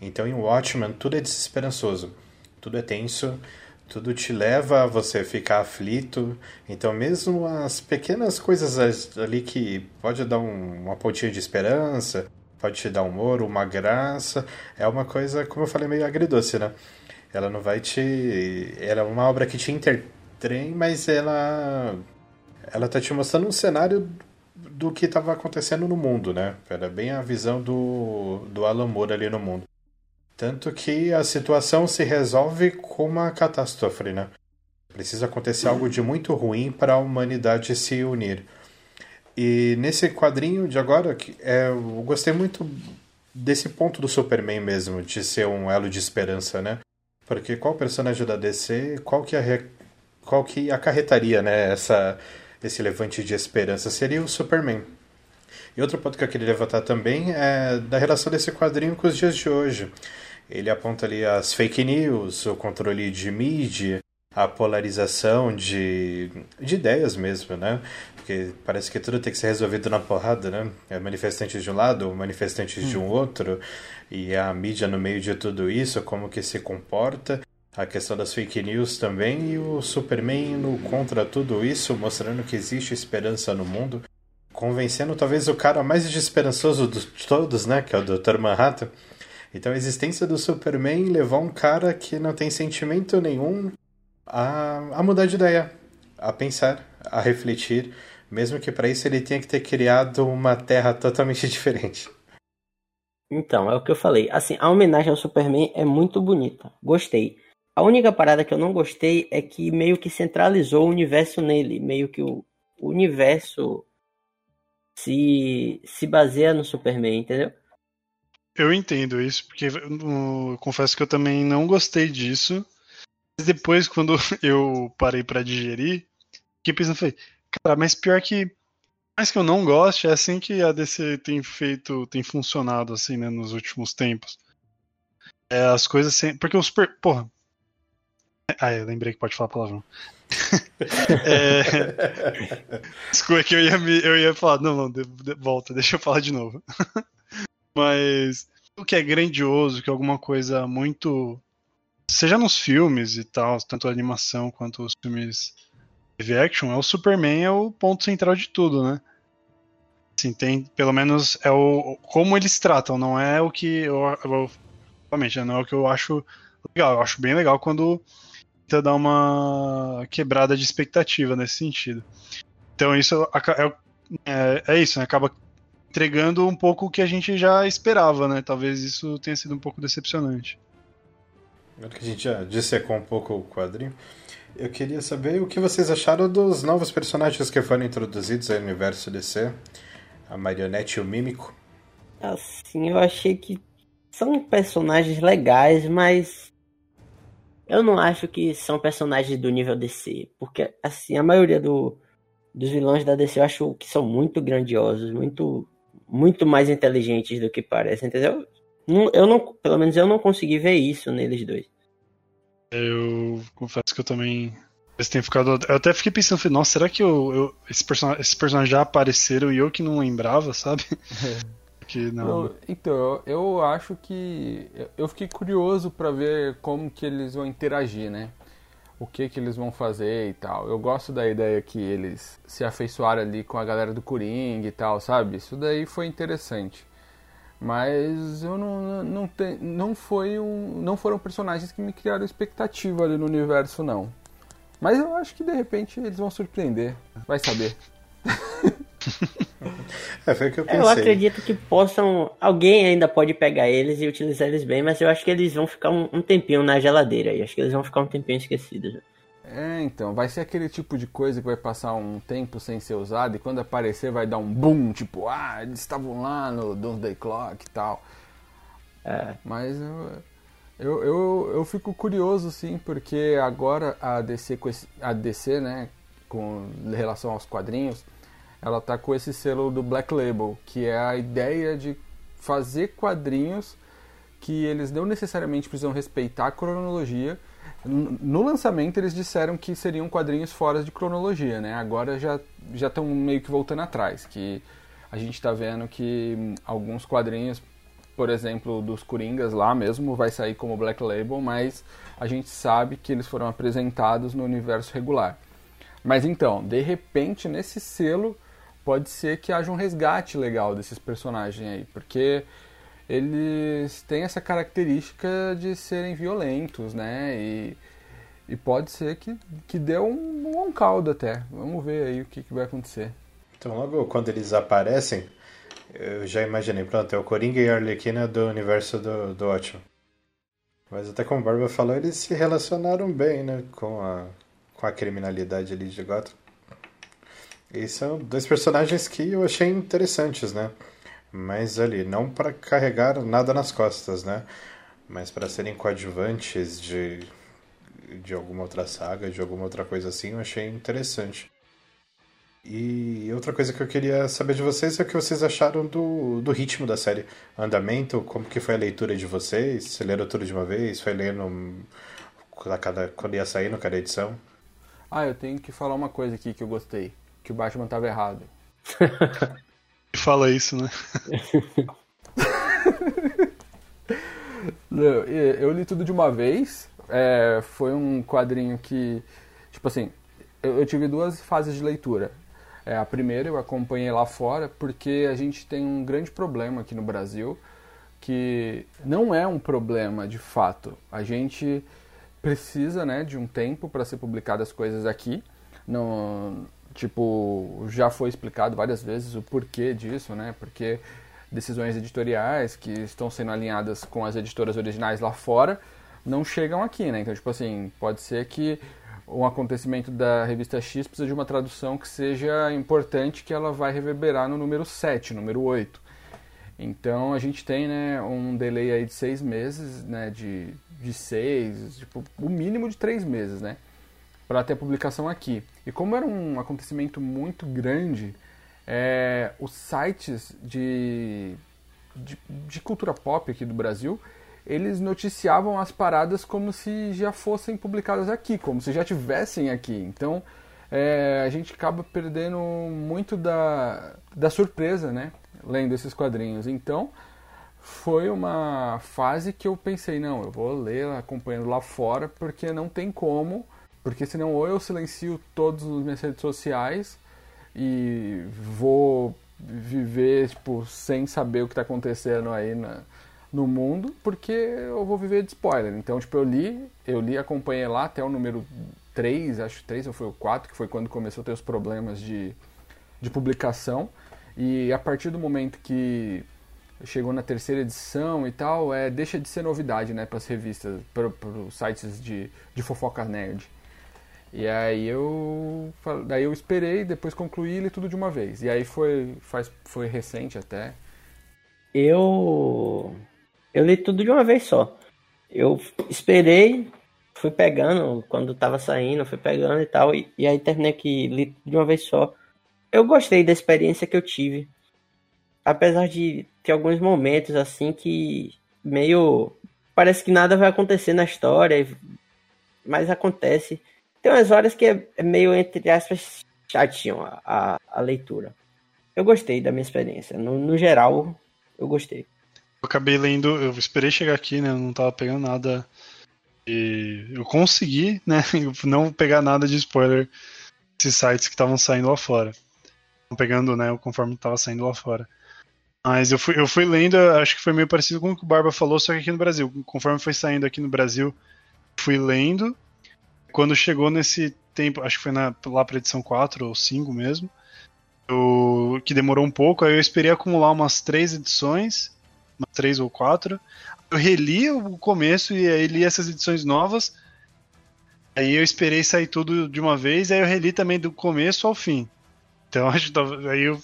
Então em Watchmen tudo é desesperançoso, tudo é tenso, tudo te leva a você ficar aflito. Então, mesmo as pequenas coisas ali que pode dar um, uma pontinha de esperança, pode te dar humor, uma graça, é uma coisa, como eu falei, meio agridoce, né? Ela não vai te. Ela é uma obra que te entretém, mas ela. Ela tá te mostrando um cenário do que estava acontecendo no mundo, né? Era bem a visão do, do Alan Moore ali no mundo. Tanto que a situação se resolve com uma catástrofe, né? Precisa acontecer algo de muito ruim para a humanidade se unir. E nesse quadrinho de agora, é, eu gostei muito desse ponto do Superman mesmo, de ser um elo de esperança, né? Porque qual personagem da DC, qual que, é, qual que acarretaria né, essa, esse levante de esperança? Seria o Superman. E outro ponto que eu queria levantar também é da relação desse quadrinho com os dias de hoje. Ele aponta ali as fake news, o controle de mídia, a polarização de, de ideias mesmo, né? Porque parece que tudo tem que ser resolvido na porrada, né? É manifestantes de um lado, manifestantes hum. de um outro, e a mídia no meio de tudo isso, como que se comporta. A questão das fake news também, e o Superman no contra tudo isso, mostrando que existe esperança no mundo, convencendo talvez o cara mais desesperançoso de todos, né? Que é o Dr. Manhattan então a existência do Superman levou um cara que não tem sentimento nenhum a, a mudar de ideia, a pensar, a refletir, mesmo que para isso ele tenha que ter criado uma terra totalmente diferente. Então, é o que eu falei. Assim, a homenagem ao Superman é muito bonita. Gostei. A única parada que eu não gostei é que meio que centralizou o universo nele. Meio que o, universo se, se baseia no Superman, entendeu? Eu entendo isso, porque eu confesso que eu também não gostei disso. Mas depois, quando eu parei para digerir, fiquei pensando, falei, cara, mas pior que. Mais que eu não goste, é assim que a DC tem feito, tem funcionado assim, né, nos últimos tempos. É, as coisas sem. Porque o super. Porra. Ah, eu lembrei que pode falar palavrão. é... Desculpa que eu ia, me... eu ia falar, não, não, de... De... volta, deixa eu falar de novo. Mas o que é grandioso, que é alguma coisa muito. Seja nos filmes e tal, tanto a animação quanto os filmes live action, é o Superman é o ponto central de tudo, né? Assim, tem, pelo menos é o como eles tratam, não é o que eu, eu realmente, não é o que eu acho legal. Eu acho bem legal quando tenta dar uma quebrada de expectativa nesse sentido. Então isso é, é, é isso, né? acaba entregando um pouco o que a gente já esperava, né? Talvez isso tenha sido um pouco decepcionante. Agora que a gente já dissecou um pouco o quadrinho, eu queria saber o que vocês acharam dos novos personagens que foram introduzidos ao universo DC, a Marionete e o Mímico. Assim, eu achei que são personagens legais, mas eu não acho que são personagens do nível DC, porque assim, a maioria do, dos vilões da DC eu acho que são muito grandiosos, muito muito mais inteligentes do que parecem, entendeu? Eu não, pelo menos eu não consegui ver isso neles dois. Eu confesso que eu também tenho ficado. Eu até fiquei pensando, nossa, será que eu, eu esse person... esses personagens já apareceram e eu que não lembrava, sabe? Que não. Eu, então, eu acho que eu fiquei curioso para ver como que eles vão interagir, né? o que que eles vão fazer e tal. Eu gosto da ideia que eles se afeiçoaram ali com a galera do Coringa e tal, sabe? Isso daí foi interessante. Mas eu não, não, te, não, foi um, não foram personagens que me criaram expectativa ali no universo, não. Mas eu acho que de repente eles vão surpreender. Vai saber. é, foi o que eu pensei. Eu acredito que possam. Alguém ainda pode pegar eles e utilizar eles bem, mas eu acho que eles vão ficar um, um tempinho na geladeira e acho que eles vão ficar um tempinho esquecidos. É, então, vai ser aquele tipo de coisa que vai passar um tempo sem ser usado e quando aparecer vai dar um boom, tipo, ah, eles estavam lá no Doomsday Clock e tal. É. Mas eu, eu, eu, eu fico curioso, sim, porque agora a DC, a DC, né, com relação aos quadrinhos, ela tá com esse selo do Black Label, que é a ideia de fazer quadrinhos que eles não necessariamente precisam respeitar a cronologia. No lançamento eles disseram que seriam quadrinhos fora de cronologia, né? Agora já já estão meio que voltando atrás, que a gente está vendo que alguns quadrinhos, por exemplo, dos Coringas lá mesmo, vai sair como Black Label, mas a gente sabe que eles foram apresentados no universo regular. Mas então, de repente, nesse selo, pode ser que haja um resgate legal desses personagens aí, porque eles têm essa característica de serem violentos, né? E, e pode ser que, que dê um bom caldo até. Vamos ver aí o que, que vai acontecer. Então, logo quando eles aparecem, eu já imaginei, pronto, é o Coringa e a Arlequina do universo do, do Ótimo. Mas até como o Barba falou, eles se relacionaram bem, né, com a, com a criminalidade ali de Gotham. E são dois personagens que eu achei interessantes, né? Mas ali, não para carregar nada nas costas, né? Mas para serem coadjuvantes de, de alguma outra saga, de alguma outra coisa assim, eu achei interessante. E outra coisa que eu queria saber de vocês é o que vocês acharam do, do ritmo da série. Andamento, como que foi a leitura de vocês? Você leram tudo de uma vez? Foi lendo cada, quando ia sair no cada edição? Ah, eu tenho que falar uma coisa aqui que eu gostei que o Batman estava errado. Fala isso, né? eu, eu li tudo de uma vez. É, foi um quadrinho que, tipo assim, eu, eu tive duas fases de leitura. É, a primeira eu acompanhei lá fora porque a gente tem um grande problema aqui no Brasil que não é um problema de fato. A gente precisa né, de um tempo para ser publicadas as coisas aqui. Não, Tipo, já foi explicado várias vezes o porquê disso, né? Porque decisões editoriais que estão sendo alinhadas com as editoras originais lá fora não chegam aqui, né? Então, tipo assim, pode ser que um acontecimento da revista X precisa de uma tradução que seja importante que ela vai reverberar no número 7, número 8. Então a gente tem né, um delay aí de seis meses, né, de, de seis, tipo, o mínimo de três meses, né? Para ter a publicação aqui. E como era um acontecimento muito grande, é, os sites de, de, de, cultura pop aqui do Brasil, eles noticiavam as paradas como se já fossem publicadas aqui, como se já tivessem aqui. Então é, a gente acaba perdendo muito da, da surpresa, né? Lendo esses quadrinhos. Então foi uma fase que eu pensei, não, eu vou ler acompanhando lá fora, porque não tem como porque senão ou eu silencio todas as minhas redes sociais e vou viver tipo, sem saber o que está acontecendo aí na, no mundo, porque eu vou viver de spoiler. Então, tipo, eu li, eu li, acompanhei lá até o número 3, acho 3 ou foi o 4, que foi quando começou a ter os problemas de, de publicação. E a partir do momento que chegou na terceira edição e tal, é, deixa de ser novidade, né, para as revistas, para os sites de, de fofoca nerd. E aí eu daí eu esperei, depois concluí ele tudo de uma vez. E aí foi faz, foi recente até. Eu eu li tudo de uma vez só. Eu esperei, fui pegando quando tava saindo, fui pegando e tal, e, e aí terminei que li de uma vez só. Eu gostei da experiência que eu tive. Apesar de ter alguns momentos assim que meio parece que nada vai acontecer na história, mas acontece. Tem umas horas que é, é meio, entre aspas, chatinho a, a, a, leitura. Eu gostei da minha experiência. No, no geral, eu gostei. Eu acabei lendo, eu esperei chegar aqui, né? Eu não tava pegando nada E eu consegui, né, não pegar nada de spoiler desses sites que estavam saindo lá fora. Pegando, né, conforme estava saindo lá fora. Mas eu fui, eu fui lendo, acho que foi meio parecido com o que o Barba falou, só que aqui no Brasil. Conforme foi saindo aqui no Brasil, fui lendo. Quando chegou nesse tempo, acho que foi na, lá pra edição 4 ou 5 mesmo, eu, que demorou um pouco, aí eu esperei acumular umas três edições, umas três ou quatro. Eu reli o começo e aí li essas edições novas. Aí eu esperei sair tudo de uma vez, aí eu reli também do começo ao fim. Então acho que aí eu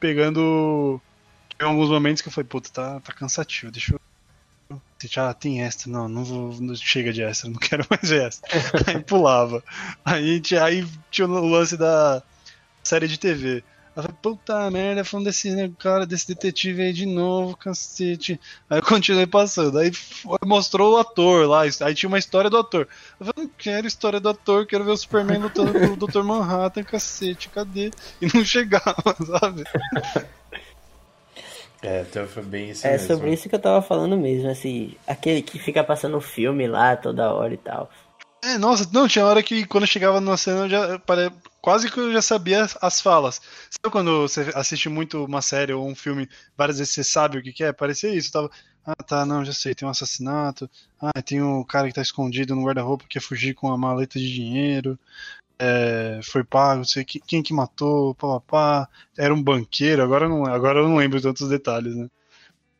pegando tem alguns momentos que eu falei, puta, tá, tá cansativo, deixa eu. Já tem extra, não, não vou. Não, chega de extra, não quero mais extra. aí pulava. Aí, aí tinha o lance da série de TV. Ela falei, puta merda, falando desse cara, desse detetive aí de novo, cacete. Aí eu continuei passando. Aí mostrou o ator lá, aí tinha uma história do ator. Eu falei, não quero história do ator, quero ver o Superman lutando o Dr. Manhattan, cacete, cadê? E não chegava, sabe? É, então foi bem isso É mesmo. sobre isso que eu tava falando mesmo, assim, aquele que fica passando filme lá toda hora e tal. É, nossa, não, tinha hora que quando eu chegava na cena eu já pare... quase que eu já sabia as falas. Sabe quando você assiste muito uma série ou um filme, várias vezes você sabe o que, que é? Parecia isso, tava. Ah, tá, não, já sei, tem um assassinato. Ah, tem o um cara que tá escondido no guarda-roupa que quer fugir com a maleta de dinheiro. É, foi pago, sei que, quem que matou, papapá, era um banqueiro, agora eu não, agora eu não lembro tantos detalhes, né?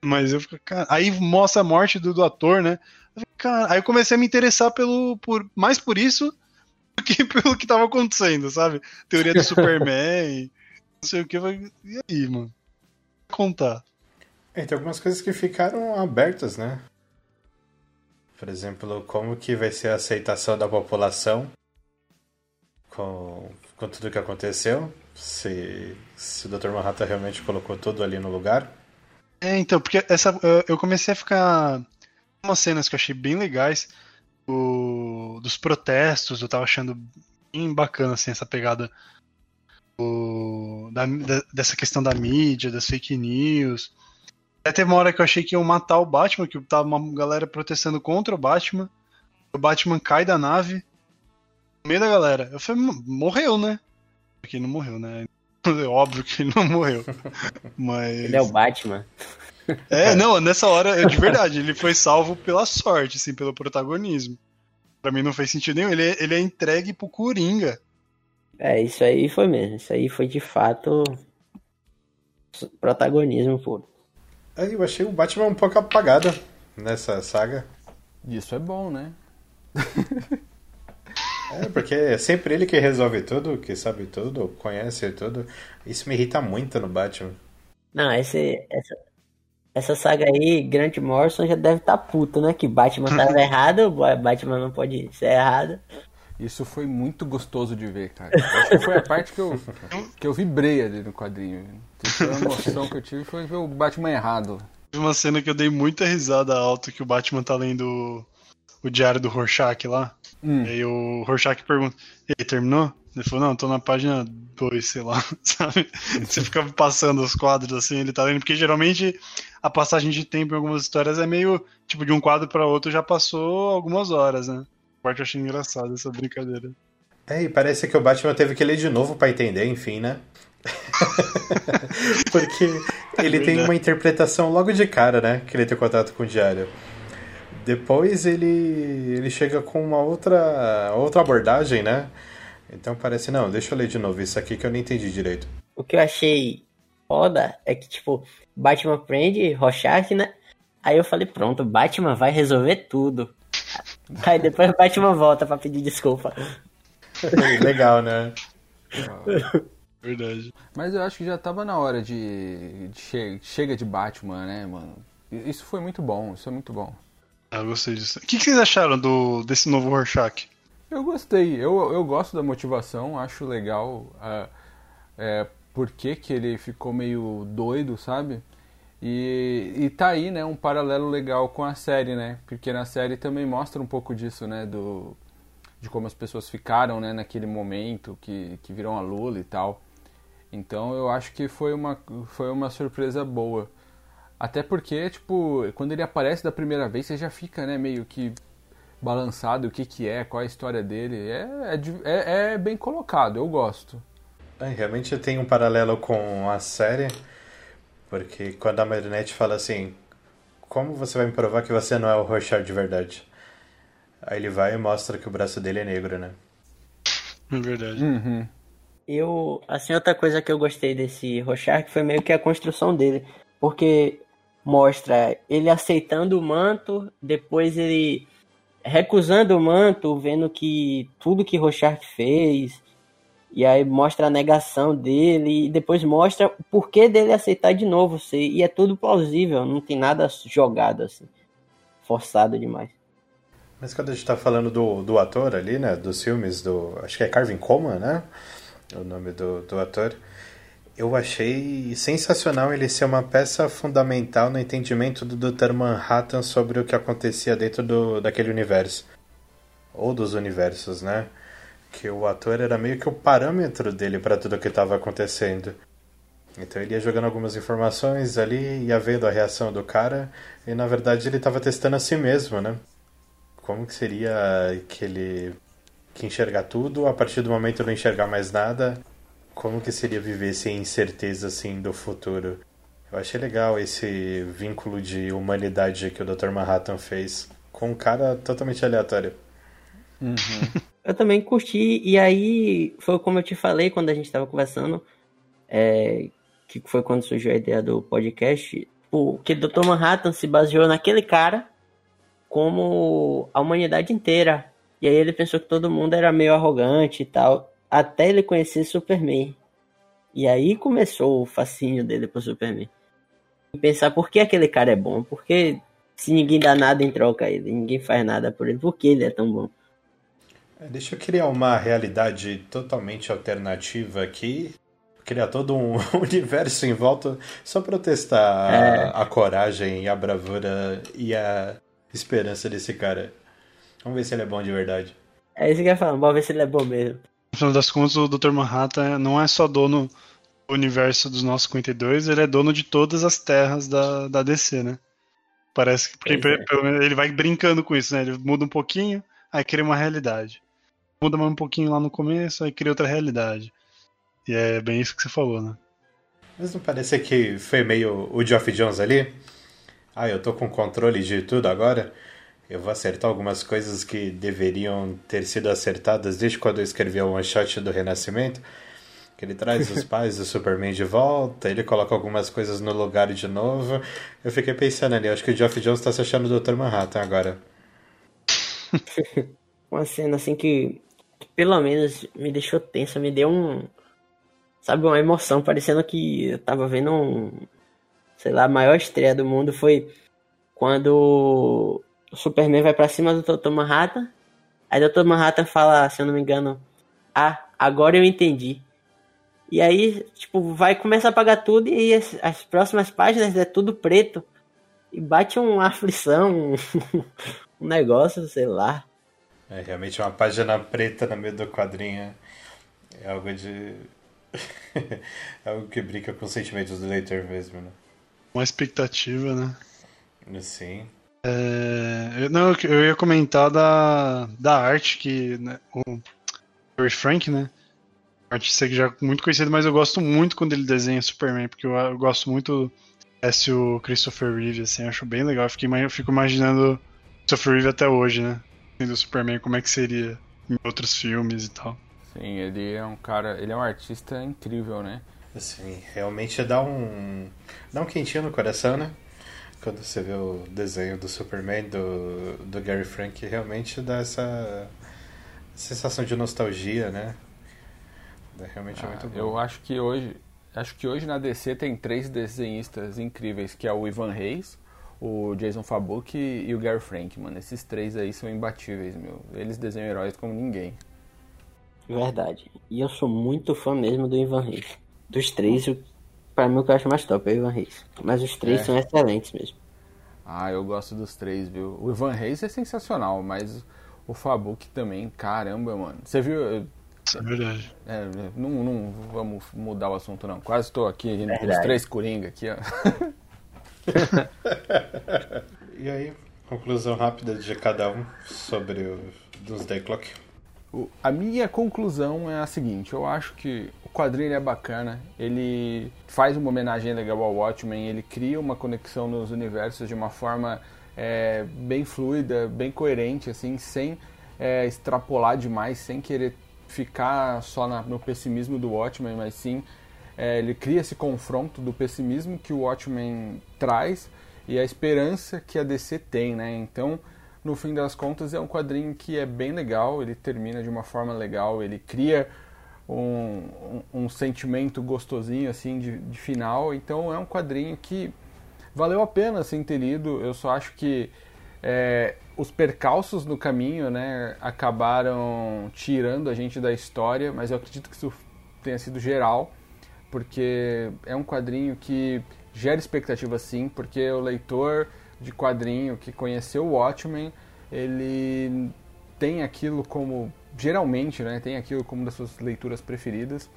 Mas eu fico, cara, aí mostra a morte do, do ator, né? Eu fico, cara, aí eu comecei a me interessar pelo, por, mais por isso do que pelo que tava acontecendo, sabe? Teoria do Superman, não sei o que, e aí, mano? Contar. É, tem algumas coisas que ficaram abertas, né? Por exemplo, como que vai ser a aceitação da população com, com tudo que aconteceu. Se, se o Dr. Manhattan realmente colocou tudo ali no lugar. É, então, porque essa, eu comecei a ficar. Umas cenas que eu achei bem legais o, dos protestos, eu tava achando bem bacana assim, essa pegada o, da, da, dessa questão da mídia, das fake news. Até teve uma hora que eu achei que iam matar o Batman, que tava uma galera protestando contra o Batman. O Batman cai da nave, no meio da galera. Eu falei, morreu, né? Porque não morreu, né? É óbvio que ele não morreu. Mas. Ele é o Batman. É, não, nessa hora, de verdade, ele foi salvo pela sorte, assim, pelo protagonismo. Pra mim não fez sentido nenhum. Ele, é, ele é entregue pro Coringa. É, isso aí foi mesmo. Isso aí foi de fato protagonismo puro. Aí eu achei o Batman um pouco apagado nessa saga. Isso é bom, né? É, porque é sempre ele que resolve tudo, que sabe tudo, conhece tudo. Isso me irrita muito no Batman. Não, esse, essa, essa saga aí, Grant Morrison já deve estar tá puto, né? Que Batman estava errado, Batman não pode ser errado. Isso foi muito gostoso de ver, cara. Acho que foi a parte que eu, que eu vibrei ali no quadrinho. A emoção que eu tive foi ver o Batman errado. Uma cena que eu dei muita risada alta que o Batman tá lendo o diário do Rorschach lá. Hum. E aí o Rorschach pergunta: E aí, terminou? Ele falou: Não, tô na página 2, sei lá, sabe? Você fica passando os quadros assim, ele tá lendo, porque geralmente a passagem de tempo em algumas histórias é meio tipo de um quadro para outro já passou algumas horas, né? Parte eu achei engraçado essa brincadeira. É, e parece que o Batman teve que ler de novo para entender, enfim, né? Porque ele é tem uma interpretação logo de cara, né? Que ele tem contato com o diário. Depois ele, ele chega com uma outra, outra abordagem, né? Então parece, não, deixa eu ler de novo isso aqui que eu não entendi direito. O que eu achei foda é que, tipo, Batman prende Rorschach, né? Aí eu falei, pronto, Batman vai resolver tudo. Aí depois o Batman volta pra pedir desculpa. Legal, né? Verdade. Mas eu acho que já tava na hora de, de che chega de Batman, né, mano? Isso foi muito bom, isso é muito bom. Ah, eu gostei disso. O que, que vocês acharam do, desse novo Rorschach? Eu gostei, eu, eu gosto da motivação, acho legal uh, é, por que, que ele ficou meio doido, sabe? E, e tá aí, né, um paralelo legal com a série, né? Porque na série também mostra um pouco disso, né? Do, de como as pessoas ficaram, né, naquele momento que, que viram a Lula e tal. Então eu acho que foi uma, foi uma surpresa boa. Até porque, tipo, quando ele aparece da primeira vez, você já fica, né, meio que balançado, o que que é, qual é a história dele. É, é, é, é bem colocado, eu gosto. É, realmente tem um paralelo com a série, porque quando a Marinette fala assim, como você vai me provar que você não é o Rochard de verdade? Aí ele vai e mostra que o braço dele é negro, né? É verdade. Uhum. Eu, assim, outra coisa que eu gostei desse Rorschach foi meio que a construção dele, porque mostra ele aceitando o manto, depois ele recusando o manto, vendo que tudo que Rorschach fez, e aí mostra a negação dele, e depois mostra o porquê dele aceitar de novo ser, e é tudo plausível, não tem nada jogado assim, forçado demais. Mas quando a gente tá falando do, do ator ali, né, dos filmes do, acho que é Carvin Coleman, né, o nome do, do ator, eu achei sensacional ele ser uma peça fundamental no entendimento do Dr. Manhattan sobre o que acontecia dentro do, daquele universo. Ou dos universos, né? Que o ator era meio que o parâmetro dele para tudo o que estava acontecendo. Então ele ia jogando algumas informações ali, ia vendo a reação do cara, e na verdade ele estava testando a si mesmo, né? Como que seria que ele que enxergar tudo, a partir do momento não enxergar mais nada, como que seria viver sem incerteza assim do futuro? Eu achei legal esse vínculo de humanidade que o Dr. Manhattan fez com um cara totalmente aleatório. Uhum. Eu também curti, e aí foi como eu te falei quando a gente estava conversando, é, que foi quando surgiu a ideia do podcast, o que o Dr. Manhattan se baseou naquele cara como a humanidade inteira. E aí ele pensou que todo mundo era meio arrogante e tal até ele conhecer Superman. E aí começou o fascínio dele pro Superman. E pensar por que aquele cara é bom, porque se ninguém dá nada em troca a ele, ninguém faz nada por ele, por que ele é tão bom? É, deixa eu criar uma realidade totalmente alternativa aqui. Criar todo um universo em volta só pra testar É. a, a coragem, a bravura e a esperança desse cara. Vamos ver se ele é bom de verdade. É isso que eu ia falar, vamos ver se ele é bom mesmo. No final das contas, o Dr. Manhattan não é só dono do universo dos nossos 52, ele é dono de todas as terras da, da DC, né? Parece que porque, é. pelo menos ele vai brincando com isso, né? Ele muda um pouquinho, aí cria uma realidade. Muda mais um pouquinho lá no começo, aí cria outra realidade. E é bem isso que você falou, né? Mas não parece que foi meio o Geoff Jones ali? Ah, eu tô com controle de tudo agora. Eu vou acertar algumas coisas que deveriam ter sido acertadas desde quando eu escrevi o one shot do Renascimento. Que ele traz os pais do Superman de volta, ele coloca algumas coisas no lugar de novo. Eu fiquei pensando ali, acho que o Geoff Jones tá se achando o Dr. Manhattan agora. Uma cena assim que, que pelo menos me deixou tensa, me deu um. Sabe, uma emoção, parecendo que eu tava vendo um. Sei lá, a maior estreia do mundo foi quando o Superman vai pra cima do Dr. Manhattan. Aí o Dr. Manhattan fala, se eu não me engano, ah, agora eu entendi. E aí, tipo, vai começar a apagar tudo e as, as próximas páginas é tudo preto. E bate uma aflição, um, um negócio, sei lá. É realmente uma página preta no meio do quadrinho. É algo de. é algo que brinca com os sentimentos do leitor mesmo, né? Uma expectativa, né? Sim. É, eu, não, eu- ia comentar da, da arte que né, o Gary Frank, né? Um artista que já é muito conhecido, mas eu gosto muito quando ele desenha Superman, porque eu, eu gosto muito esse o Christopher Reeve, assim, acho bem legal. Eu, fiquei, eu fico imaginando Christopher Reeve até hoje, né? Sendo o Superman, como é que seria em outros filmes e tal. Sim, ele é um cara, ele é um artista incrível, né? Assim, realmente dá um. dá um quentinho no coração, né? Quando você vê o desenho do Superman, do, do Gary Frank, realmente dá essa sensação de nostalgia, né? É, Realmente é muito Ah, bom. eu acho que hoje, acho que hoje na DC tem três desenhistas incríveis, que é o Ivan Reis, o Jason Fabuk e o Gary Frank, mano. Esses três aí são imbatíveis, meu. Eles desenham heróis como ninguém. Verdade. E eu sou muito fã mesmo do Ivan Reis. Dos três, o- pra mim o que eu acho mais top é o Ivan Reis. Mas os três É. são excelentes mesmo. Ah, eu gosto dos três, viu? O Ivan Reis é sensacional, mas o Fabuk também, caramba, mano. Você viu? Isso é verdade. é, não, não vamos mudar o assunto, não. Quase tô aqui rindo com os três coringa aqui, ó. E aí, Conclusão rápida de cada um sobre o Doomsday Clock. A minha conclusão é a seguinte: eu acho que quadrinho é bacana, ele faz uma homenagem legal ao Watchmen, ele cria uma conexão nos universos de uma forma é, bem fluida, bem coerente, assim, sem é, extrapolar demais, sem querer ficar só na, no pessimismo do Watchmen, mas sim é, ele cria esse confronto do pessimismo que o Watchmen traz e a esperança que a DC tem, né? Então, no fim das contas, é um quadrinho que é bem legal, ele termina de uma forma legal, ele cria um, um, um sentimento gostosinho assim de, de, final. Então, é um quadrinho que valeu a pena assim, ter lido. Eu só acho que é, os percalços no caminho, né, acabaram tirando a gente da história, mas eu acredito que isso tenha sido geral porque é um quadrinho que gera expectativa sim, porque o leitor de quadrinho que conheceu o Watchmen, ele tem aquilo como geralmente, né, tem aquilo como das suas leituras preferidas.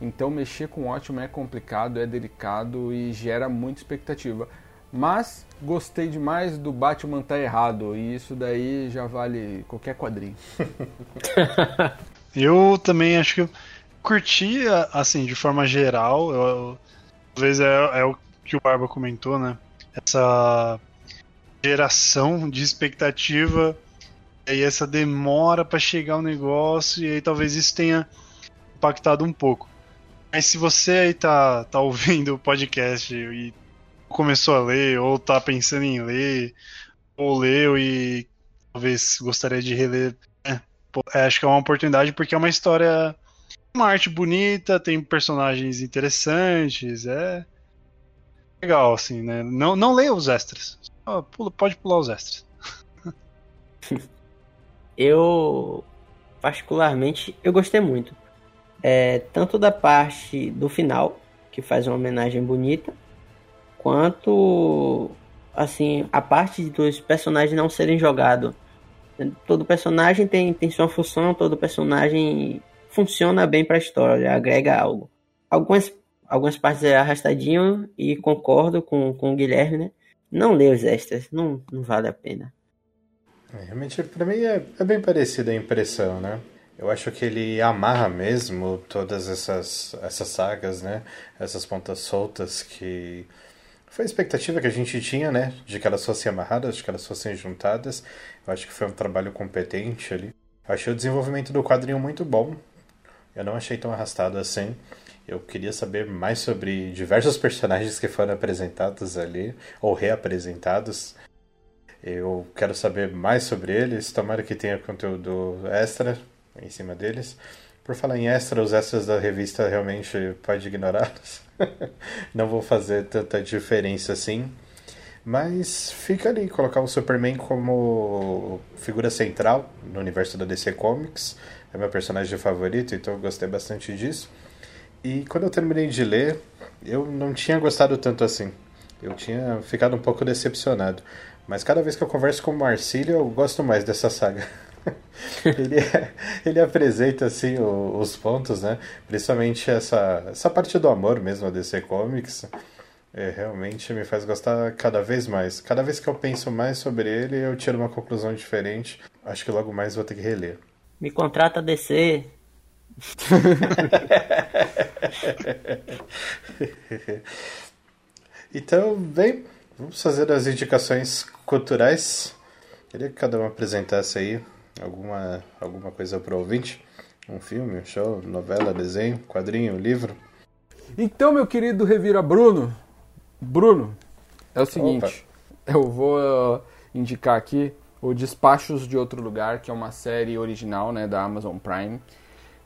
Então mexer com o Watchmen é complicado, é delicado e gera muita expectativa. Mas gostei demais do Batman tá errado e isso daí já vale qualquer quadrinho. eu também acho que curti, assim, de forma geral, eu, talvez é, é o que o Barba comentou, né? Essa geração de expectativa e essa demora para chegar o negócio, e aí talvez isso tenha impactado um pouco. Mas se você aí tá, tá ouvindo o podcast e começou a ler, ou tá pensando em ler, ou leu e talvez gostaria de reler, né? acho que é uma oportunidade porque é uma história uma arte bonita, tem personagens interessantes, é legal, assim, né? Não, não leia os extras. pula, pode pular os extras. eu, particularmente, eu gostei muito. É, tanto da parte do final, que faz uma homenagem bonita, quanto, assim, a parte dos personagens não serem jogados. Todo personagem tem, tem sua função, todo personagem funciona bem para a história, agrega algo. Algumas, algumas partes é arrastadinho e concordo com, com o Guilherme, né? Não lê os extras, não, não vale a pena. É, realmente, para mim é, é bem parecida a impressão, né? Eu acho que ele amarra mesmo todas essas, essas sagas, né? Essas pontas soltas que foi a expectativa que a gente tinha, né? De que elas fossem amarradas, de que elas fossem juntadas. Eu acho que foi um trabalho competente ali. Achei o desenvolvimento do quadrinho muito bom. Eu não achei tão arrastado assim. Eu queria saber mais sobre diversos personagens que foram apresentados ali, ou reapresentados. Eu quero saber mais sobre eles. Tomara que tenha conteúdo extra em cima deles. Por falar em extra, os extras da revista realmente pode ignorá-los. não vou fazer tanta diferença assim. Mas fica ali, colocar o Superman como figura central no universo da DC Comics é meu personagem favorito, então eu gostei bastante disso. E quando eu terminei de ler, eu não tinha gostado tanto assim. Eu tinha ficado um pouco decepcionado. Mas cada vez que eu converso com o Marcílio, eu gosto mais dessa saga. ele, é, ele apresenta assim o, os pontos, né? Principalmente essa, essa parte do amor mesmo a DC Comics. É, realmente me faz gostar cada vez mais. Cada vez que eu penso mais sobre ele, eu tiro uma conclusão diferente. Acho que logo mais vou ter que reler. Me contrata a DC. então, bem, vamos fazer as indicações culturais. Queria que cada um apresentasse aí alguma, alguma coisa para o ouvinte. Um filme, um show, novela, desenho, quadrinho, livro. Então, meu querido Revira Bruno, Bruno, é o seguinte, Opa. eu vou uh, indicar aqui o Despachos de Outro Lugar, que é uma série original né, da Amazon Prime,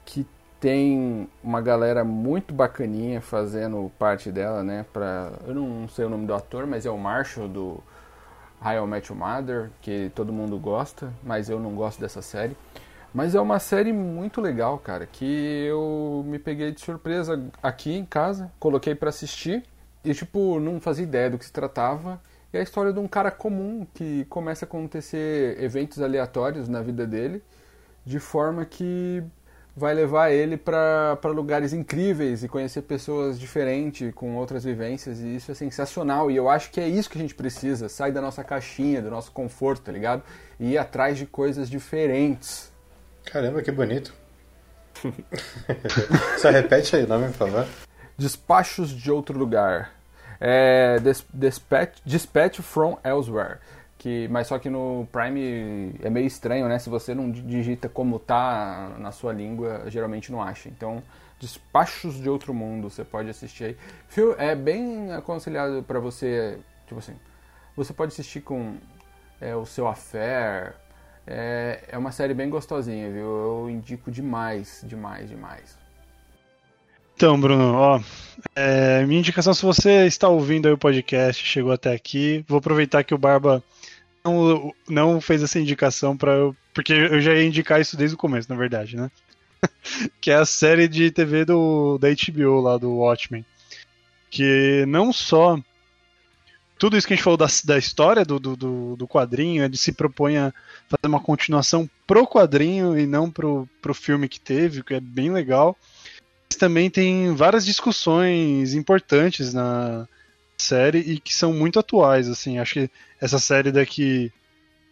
que tem uma galera muito bacaninha fazendo parte dela, né? Pra, eu não sei o nome do ator, mas é o Marshall do How I Met Your Mother, que todo mundo gosta, mas eu não gosto dessa série. Mas é uma série muito legal, cara, que eu me peguei de surpresa aqui em casa, coloquei para assistir e, tipo, não fazia ideia do que se tratava. É a história de um cara comum que começa a acontecer eventos aleatórios na vida dele, de forma que vai levar ele para lugares incríveis e conhecer pessoas diferentes, com outras vivências, e isso é sensacional. E eu acho que é isso que a gente precisa: sair da nossa caixinha, do nosso conforto, tá ligado? E ir atrás de coisas diferentes. Caramba, que bonito. Só repete aí o nome, por favor. Despachos de outro lugar. É, Dispatch, Dispatch from Elsewhere. Que, mas só que no Prime é meio estranho, né? Se você não digita como tá na sua língua, geralmente não acha. Então, Despachos de Outro Mundo, você pode assistir aí. É bem aconselhado para você, tipo assim, você pode assistir com é, o seu affair. É, é uma série bem gostosinha, viu? Eu indico demais, demais, demais. Então, Bruno, ó, é, minha indicação, se você está ouvindo aí o podcast, chegou até aqui, vou aproveitar que o Barba não, não fez essa indicação para eu, porque eu já ia indicar isso desde o começo, na verdade, né? que é a série de TV do da HBO lá do Watchmen, que não só tudo isso que a gente falou da, da história do, do, do quadrinho, ele se propõe a fazer uma continuação pro quadrinho e não pro, pro filme que teve, que é bem legal também tem várias discussões importantes na série e que são muito atuais, assim, acho que essa série daqui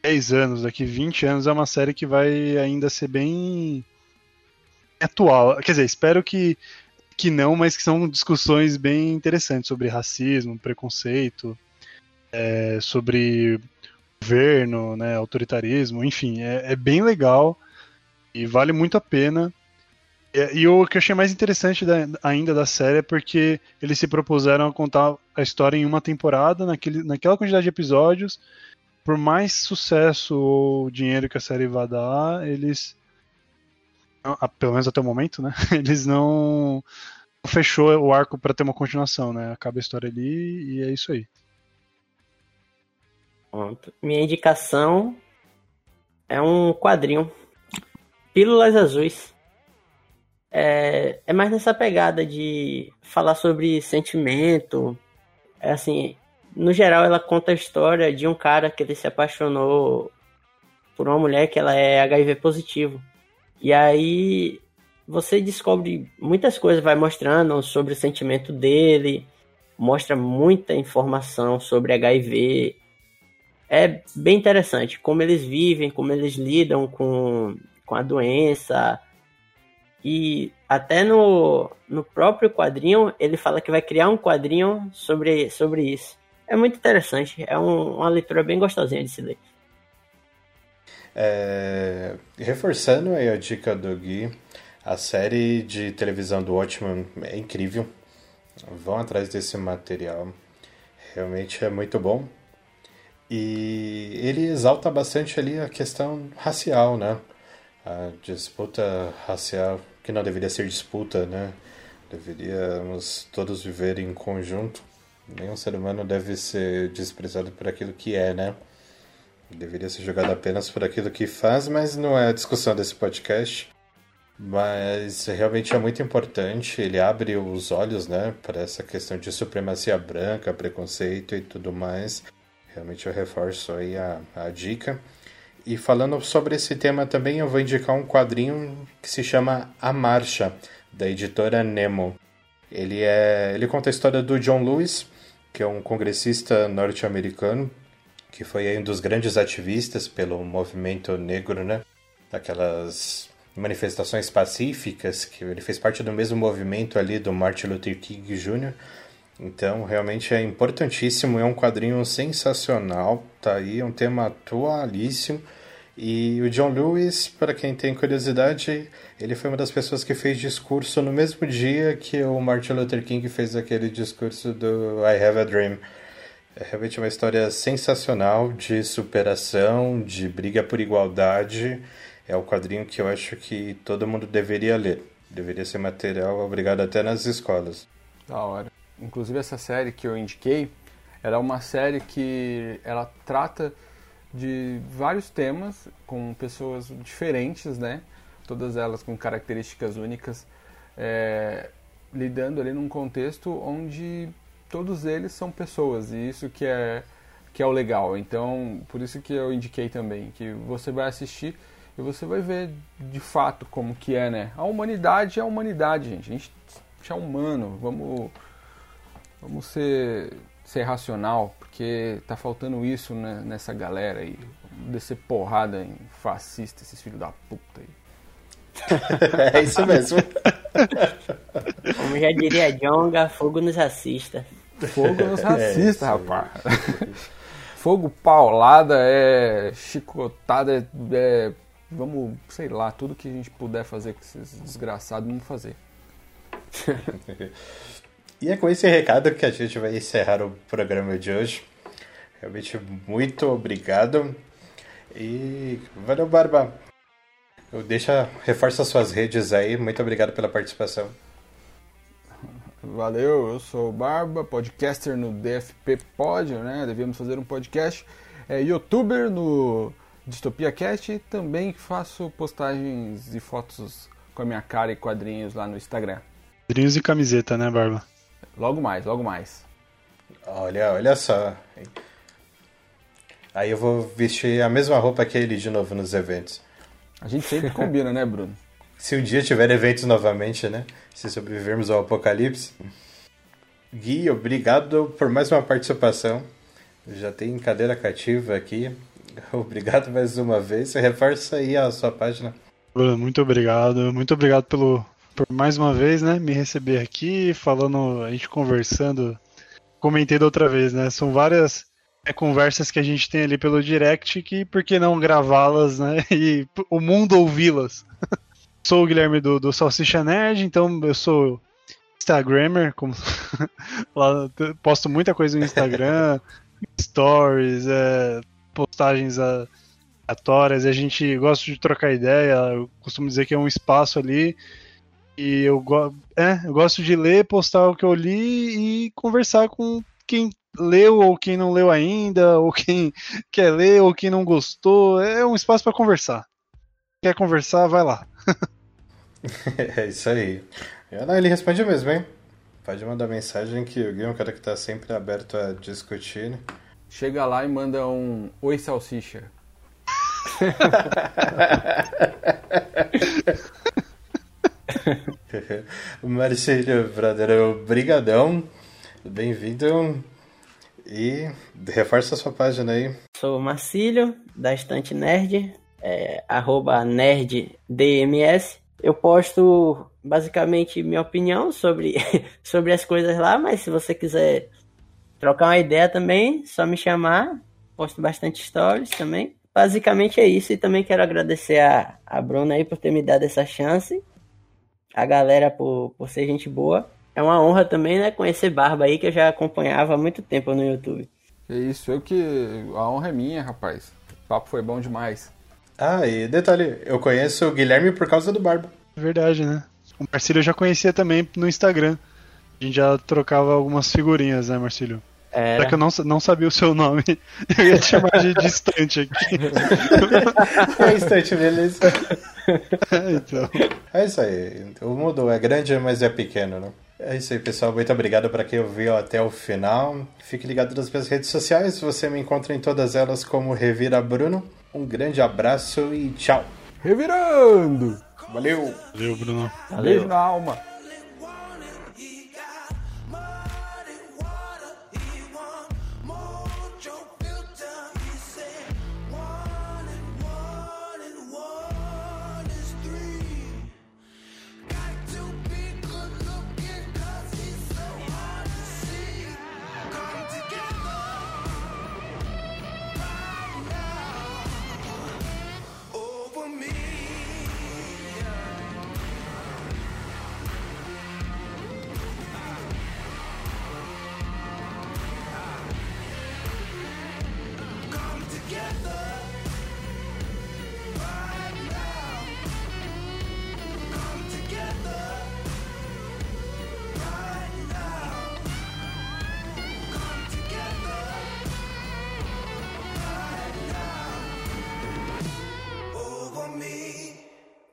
10 anos, daqui 20 anos é uma série que vai ainda ser bem atual. Quer dizer, espero que que não, mas que são discussões bem interessantes sobre racismo, preconceito, é, sobre governo, né, autoritarismo, enfim, é, é bem legal e vale muito a pena. E, o que eu achei mais interessante da, ainda da série é porque eles se propuseram a contar a história em uma temporada, naquele, naquela quantidade de episódios. Por mais sucesso ou dinheiro que a série vai dar, eles. Pelo menos até o momento, né? Eles não. Fechou o arco para ter uma continuação, né? Acaba a história ali e é isso aí. Minha indicação é um quadrinho. Pílulas Azuis é, é mais nessa pegada de falar sobre sentimento. É assim, no geral, ela conta a história de um cara que ele se apaixonou por uma mulher que ela é HIV positivo. E aí você descobre muitas coisas, vai mostrando sobre o sentimento dele, mostra muita informação sobre HIV. É bem interessante como eles vivem, como eles lidam com, com a doença, e até no, no próprio quadrinho, ele fala que vai criar um quadrinho sobre, sobre isso. É muito interessante, é um, uma leitura bem gostosinha de se ler. É, reforçando aí a dica do Gui, a série de televisão do Watchmen é incrível. Vão atrás desse material. Realmente é muito bom. E ele exalta bastante ali a questão racial, né? A disputa racial que não deveria ser disputa, né? Deveríamos todos viver em conjunto. Nenhum ser humano deve ser desprezado por aquilo que é, né? Deveria ser jogado apenas por aquilo que faz, mas não é a discussão desse podcast. Mas realmente é muito importante, ele abre os olhos, né, para essa questão de supremacia branca, preconceito e tudo mais. Realmente eu reforço aí a, a dica. E falando sobre esse tema também, eu vou indicar um quadrinho que se chama A Marcha, da editora Nemo. Ele, é, ele conta a história do John Lewis, que é um congressista norte-americano, que foi um dos grandes ativistas pelo movimento negro, né? Aquelas manifestações pacíficas, que ele fez parte do mesmo movimento ali do Martin Luther King Jr., então, realmente é importantíssimo, é um quadrinho sensacional, tá aí, é um tema atualíssimo. E o John Lewis, para quem tem curiosidade, ele foi uma das pessoas que fez discurso no mesmo dia que o Martin Luther King fez aquele discurso do I Have a Dream. É realmente uma história sensacional de superação, de briga por igualdade. É o quadrinho que eu acho que todo mundo deveria ler. Deveria ser material obrigado até nas escolas. Da hora. Inclusive essa série que eu indiquei, ela é uma série que ela trata de vários temas com pessoas diferentes, né? Todas elas com características únicas, é, lidando ali num contexto onde todos eles são pessoas e isso que é que é o legal. Então, por isso que eu indiquei também que você vai assistir e você vai ver de fato como que é, né? A humanidade é a humanidade, gente. A gente é humano, vamos, vamos ser, ser racional, porque tá faltando isso né, nessa galera aí. Vamos descer porrada em fascista, esses filhos da puta aí. é isso mesmo. Como já diria Jonga, fogo nos assista. Fogo nos racistas, é, rapaz. Fogo paulada, é chicotada, é, é, Vamos, sei lá, tudo que a gente puder fazer com esses desgraçados, vamos fazer. E é com esse recado que a gente vai encerrar o programa de hoje. Realmente muito obrigado. E valeu, Barba. Deixa, reforça suas redes aí. Muito obrigado pela participação. Valeu, eu sou o Barba, podcaster no DFP Pod, né? Devíamos fazer um podcast. É youtuber no Distopia Cast e também faço postagens e fotos com a minha cara e quadrinhos lá no Instagram. Quadrinhos e camiseta, né, Barba? Logo mais, logo mais. Olha, olha só. Aí eu vou vestir a mesma roupa que ele de novo nos eventos. A gente sempre combina, né, Bruno? Se um dia tiver eventos novamente, né? Se sobrevivermos ao apocalipse. Gui, obrigado por mais uma participação. Já tem cadeira cativa aqui. Obrigado mais uma vez. Reforça aí a sua página. Muito obrigado. Muito obrigado pelo, por mais uma vez, né? Me receber aqui, falando, a gente conversando. Comentei da outra vez, né? São várias é, conversas que a gente tem ali pelo direct que por que não gravá-las, né? E o mundo ouvi-las. sou o Guilherme do, do Salsicha Nerd, então eu sou Instagrammer, como lá, posto muita coisa no Instagram, stories, é, postagens aleatórias, a gente gosta de trocar ideia, eu costumo dizer que é um espaço ali. E eu, go é, eu gosto de ler, postar o que eu li e conversar com quem leu ou quem não leu ainda, ou quem quer ler ou quem não gostou. É um espaço para conversar. Quer conversar, vai lá. é isso aí. Não, ele responde mesmo, hein? Pode mandar mensagem que o Gui é um cara que tá sempre aberto a discutir. Né? Chega lá e manda um Oi Salsicha. Marcelo, brother, brigadão. Bem-vindo. E reforça a sua página aí. Sou Marcílio, da Estante Nerd, é, arroba nerddms. Eu posto basicamente minha opinião sobre, sobre as coisas lá, mas se você quiser trocar uma ideia também, só me chamar. Posto bastante stories também. Basicamente é isso. E também quero agradecer a, a Bruna aí por ter me dado essa chance. A galera por, por ser gente boa é uma honra também, né, conhecer Barba aí, que eu já acompanhava há muito tempo no YouTube. É isso, eu que. A honra é minha, rapaz. O papo foi bom demais. Ah, e detalhe, eu conheço o Guilherme por causa do Barba. Verdade, né? O Marcílio eu já conhecia também no Instagram. A gente já trocava algumas figurinhas, né, Marcílio? Era. Só que eu não, não sabia o seu nome. Eu ia te chamar de distante aqui. é distante, beleza. É, então. é isso aí. O mundo é grande, mas é pequeno, né? É isso aí, pessoal. Muito obrigado para quem ouviu até o final. Fique ligado nas minhas redes sociais. Você me encontra em todas elas como Revira Bruno. Um grande abraço e tchau. Revirando! Valeu! Valeu, Bruno. Valeu. Beijo na alma.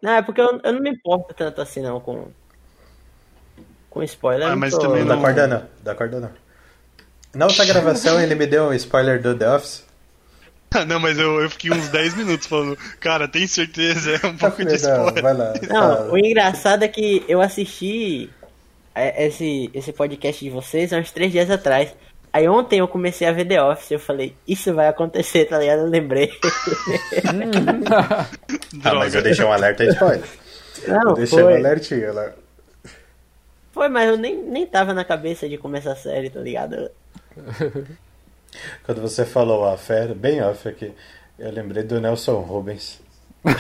Não, é porque eu, eu não me importo tanto assim não com. Com spoiler. Ah, mas tô... também não. Da corda não. Da corda não. Na outra gravação ele me deu um spoiler do The Office. Não, mas eu, eu fiquei uns 10 minutos falando, cara, tem certeza? É um Tá, pouco de spoiler. vai lá. Não, o engraçado é que eu assisti é, esse, esse podcast de vocês há uns três dias atrás. Aí ontem eu comecei a ver The Office, eu falei, isso vai acontecer, tá ligado? Eu lembrei. Ah, mas eu deixei um alerta de spoiler. Não, Eu deixei um foi. alertinho lá. Foi, mas eu nem, nem tava na cabeça de começar a série, tá ligado? Quando você falou a fera, bem off aqui, eu lembrei do Nelson Rubens.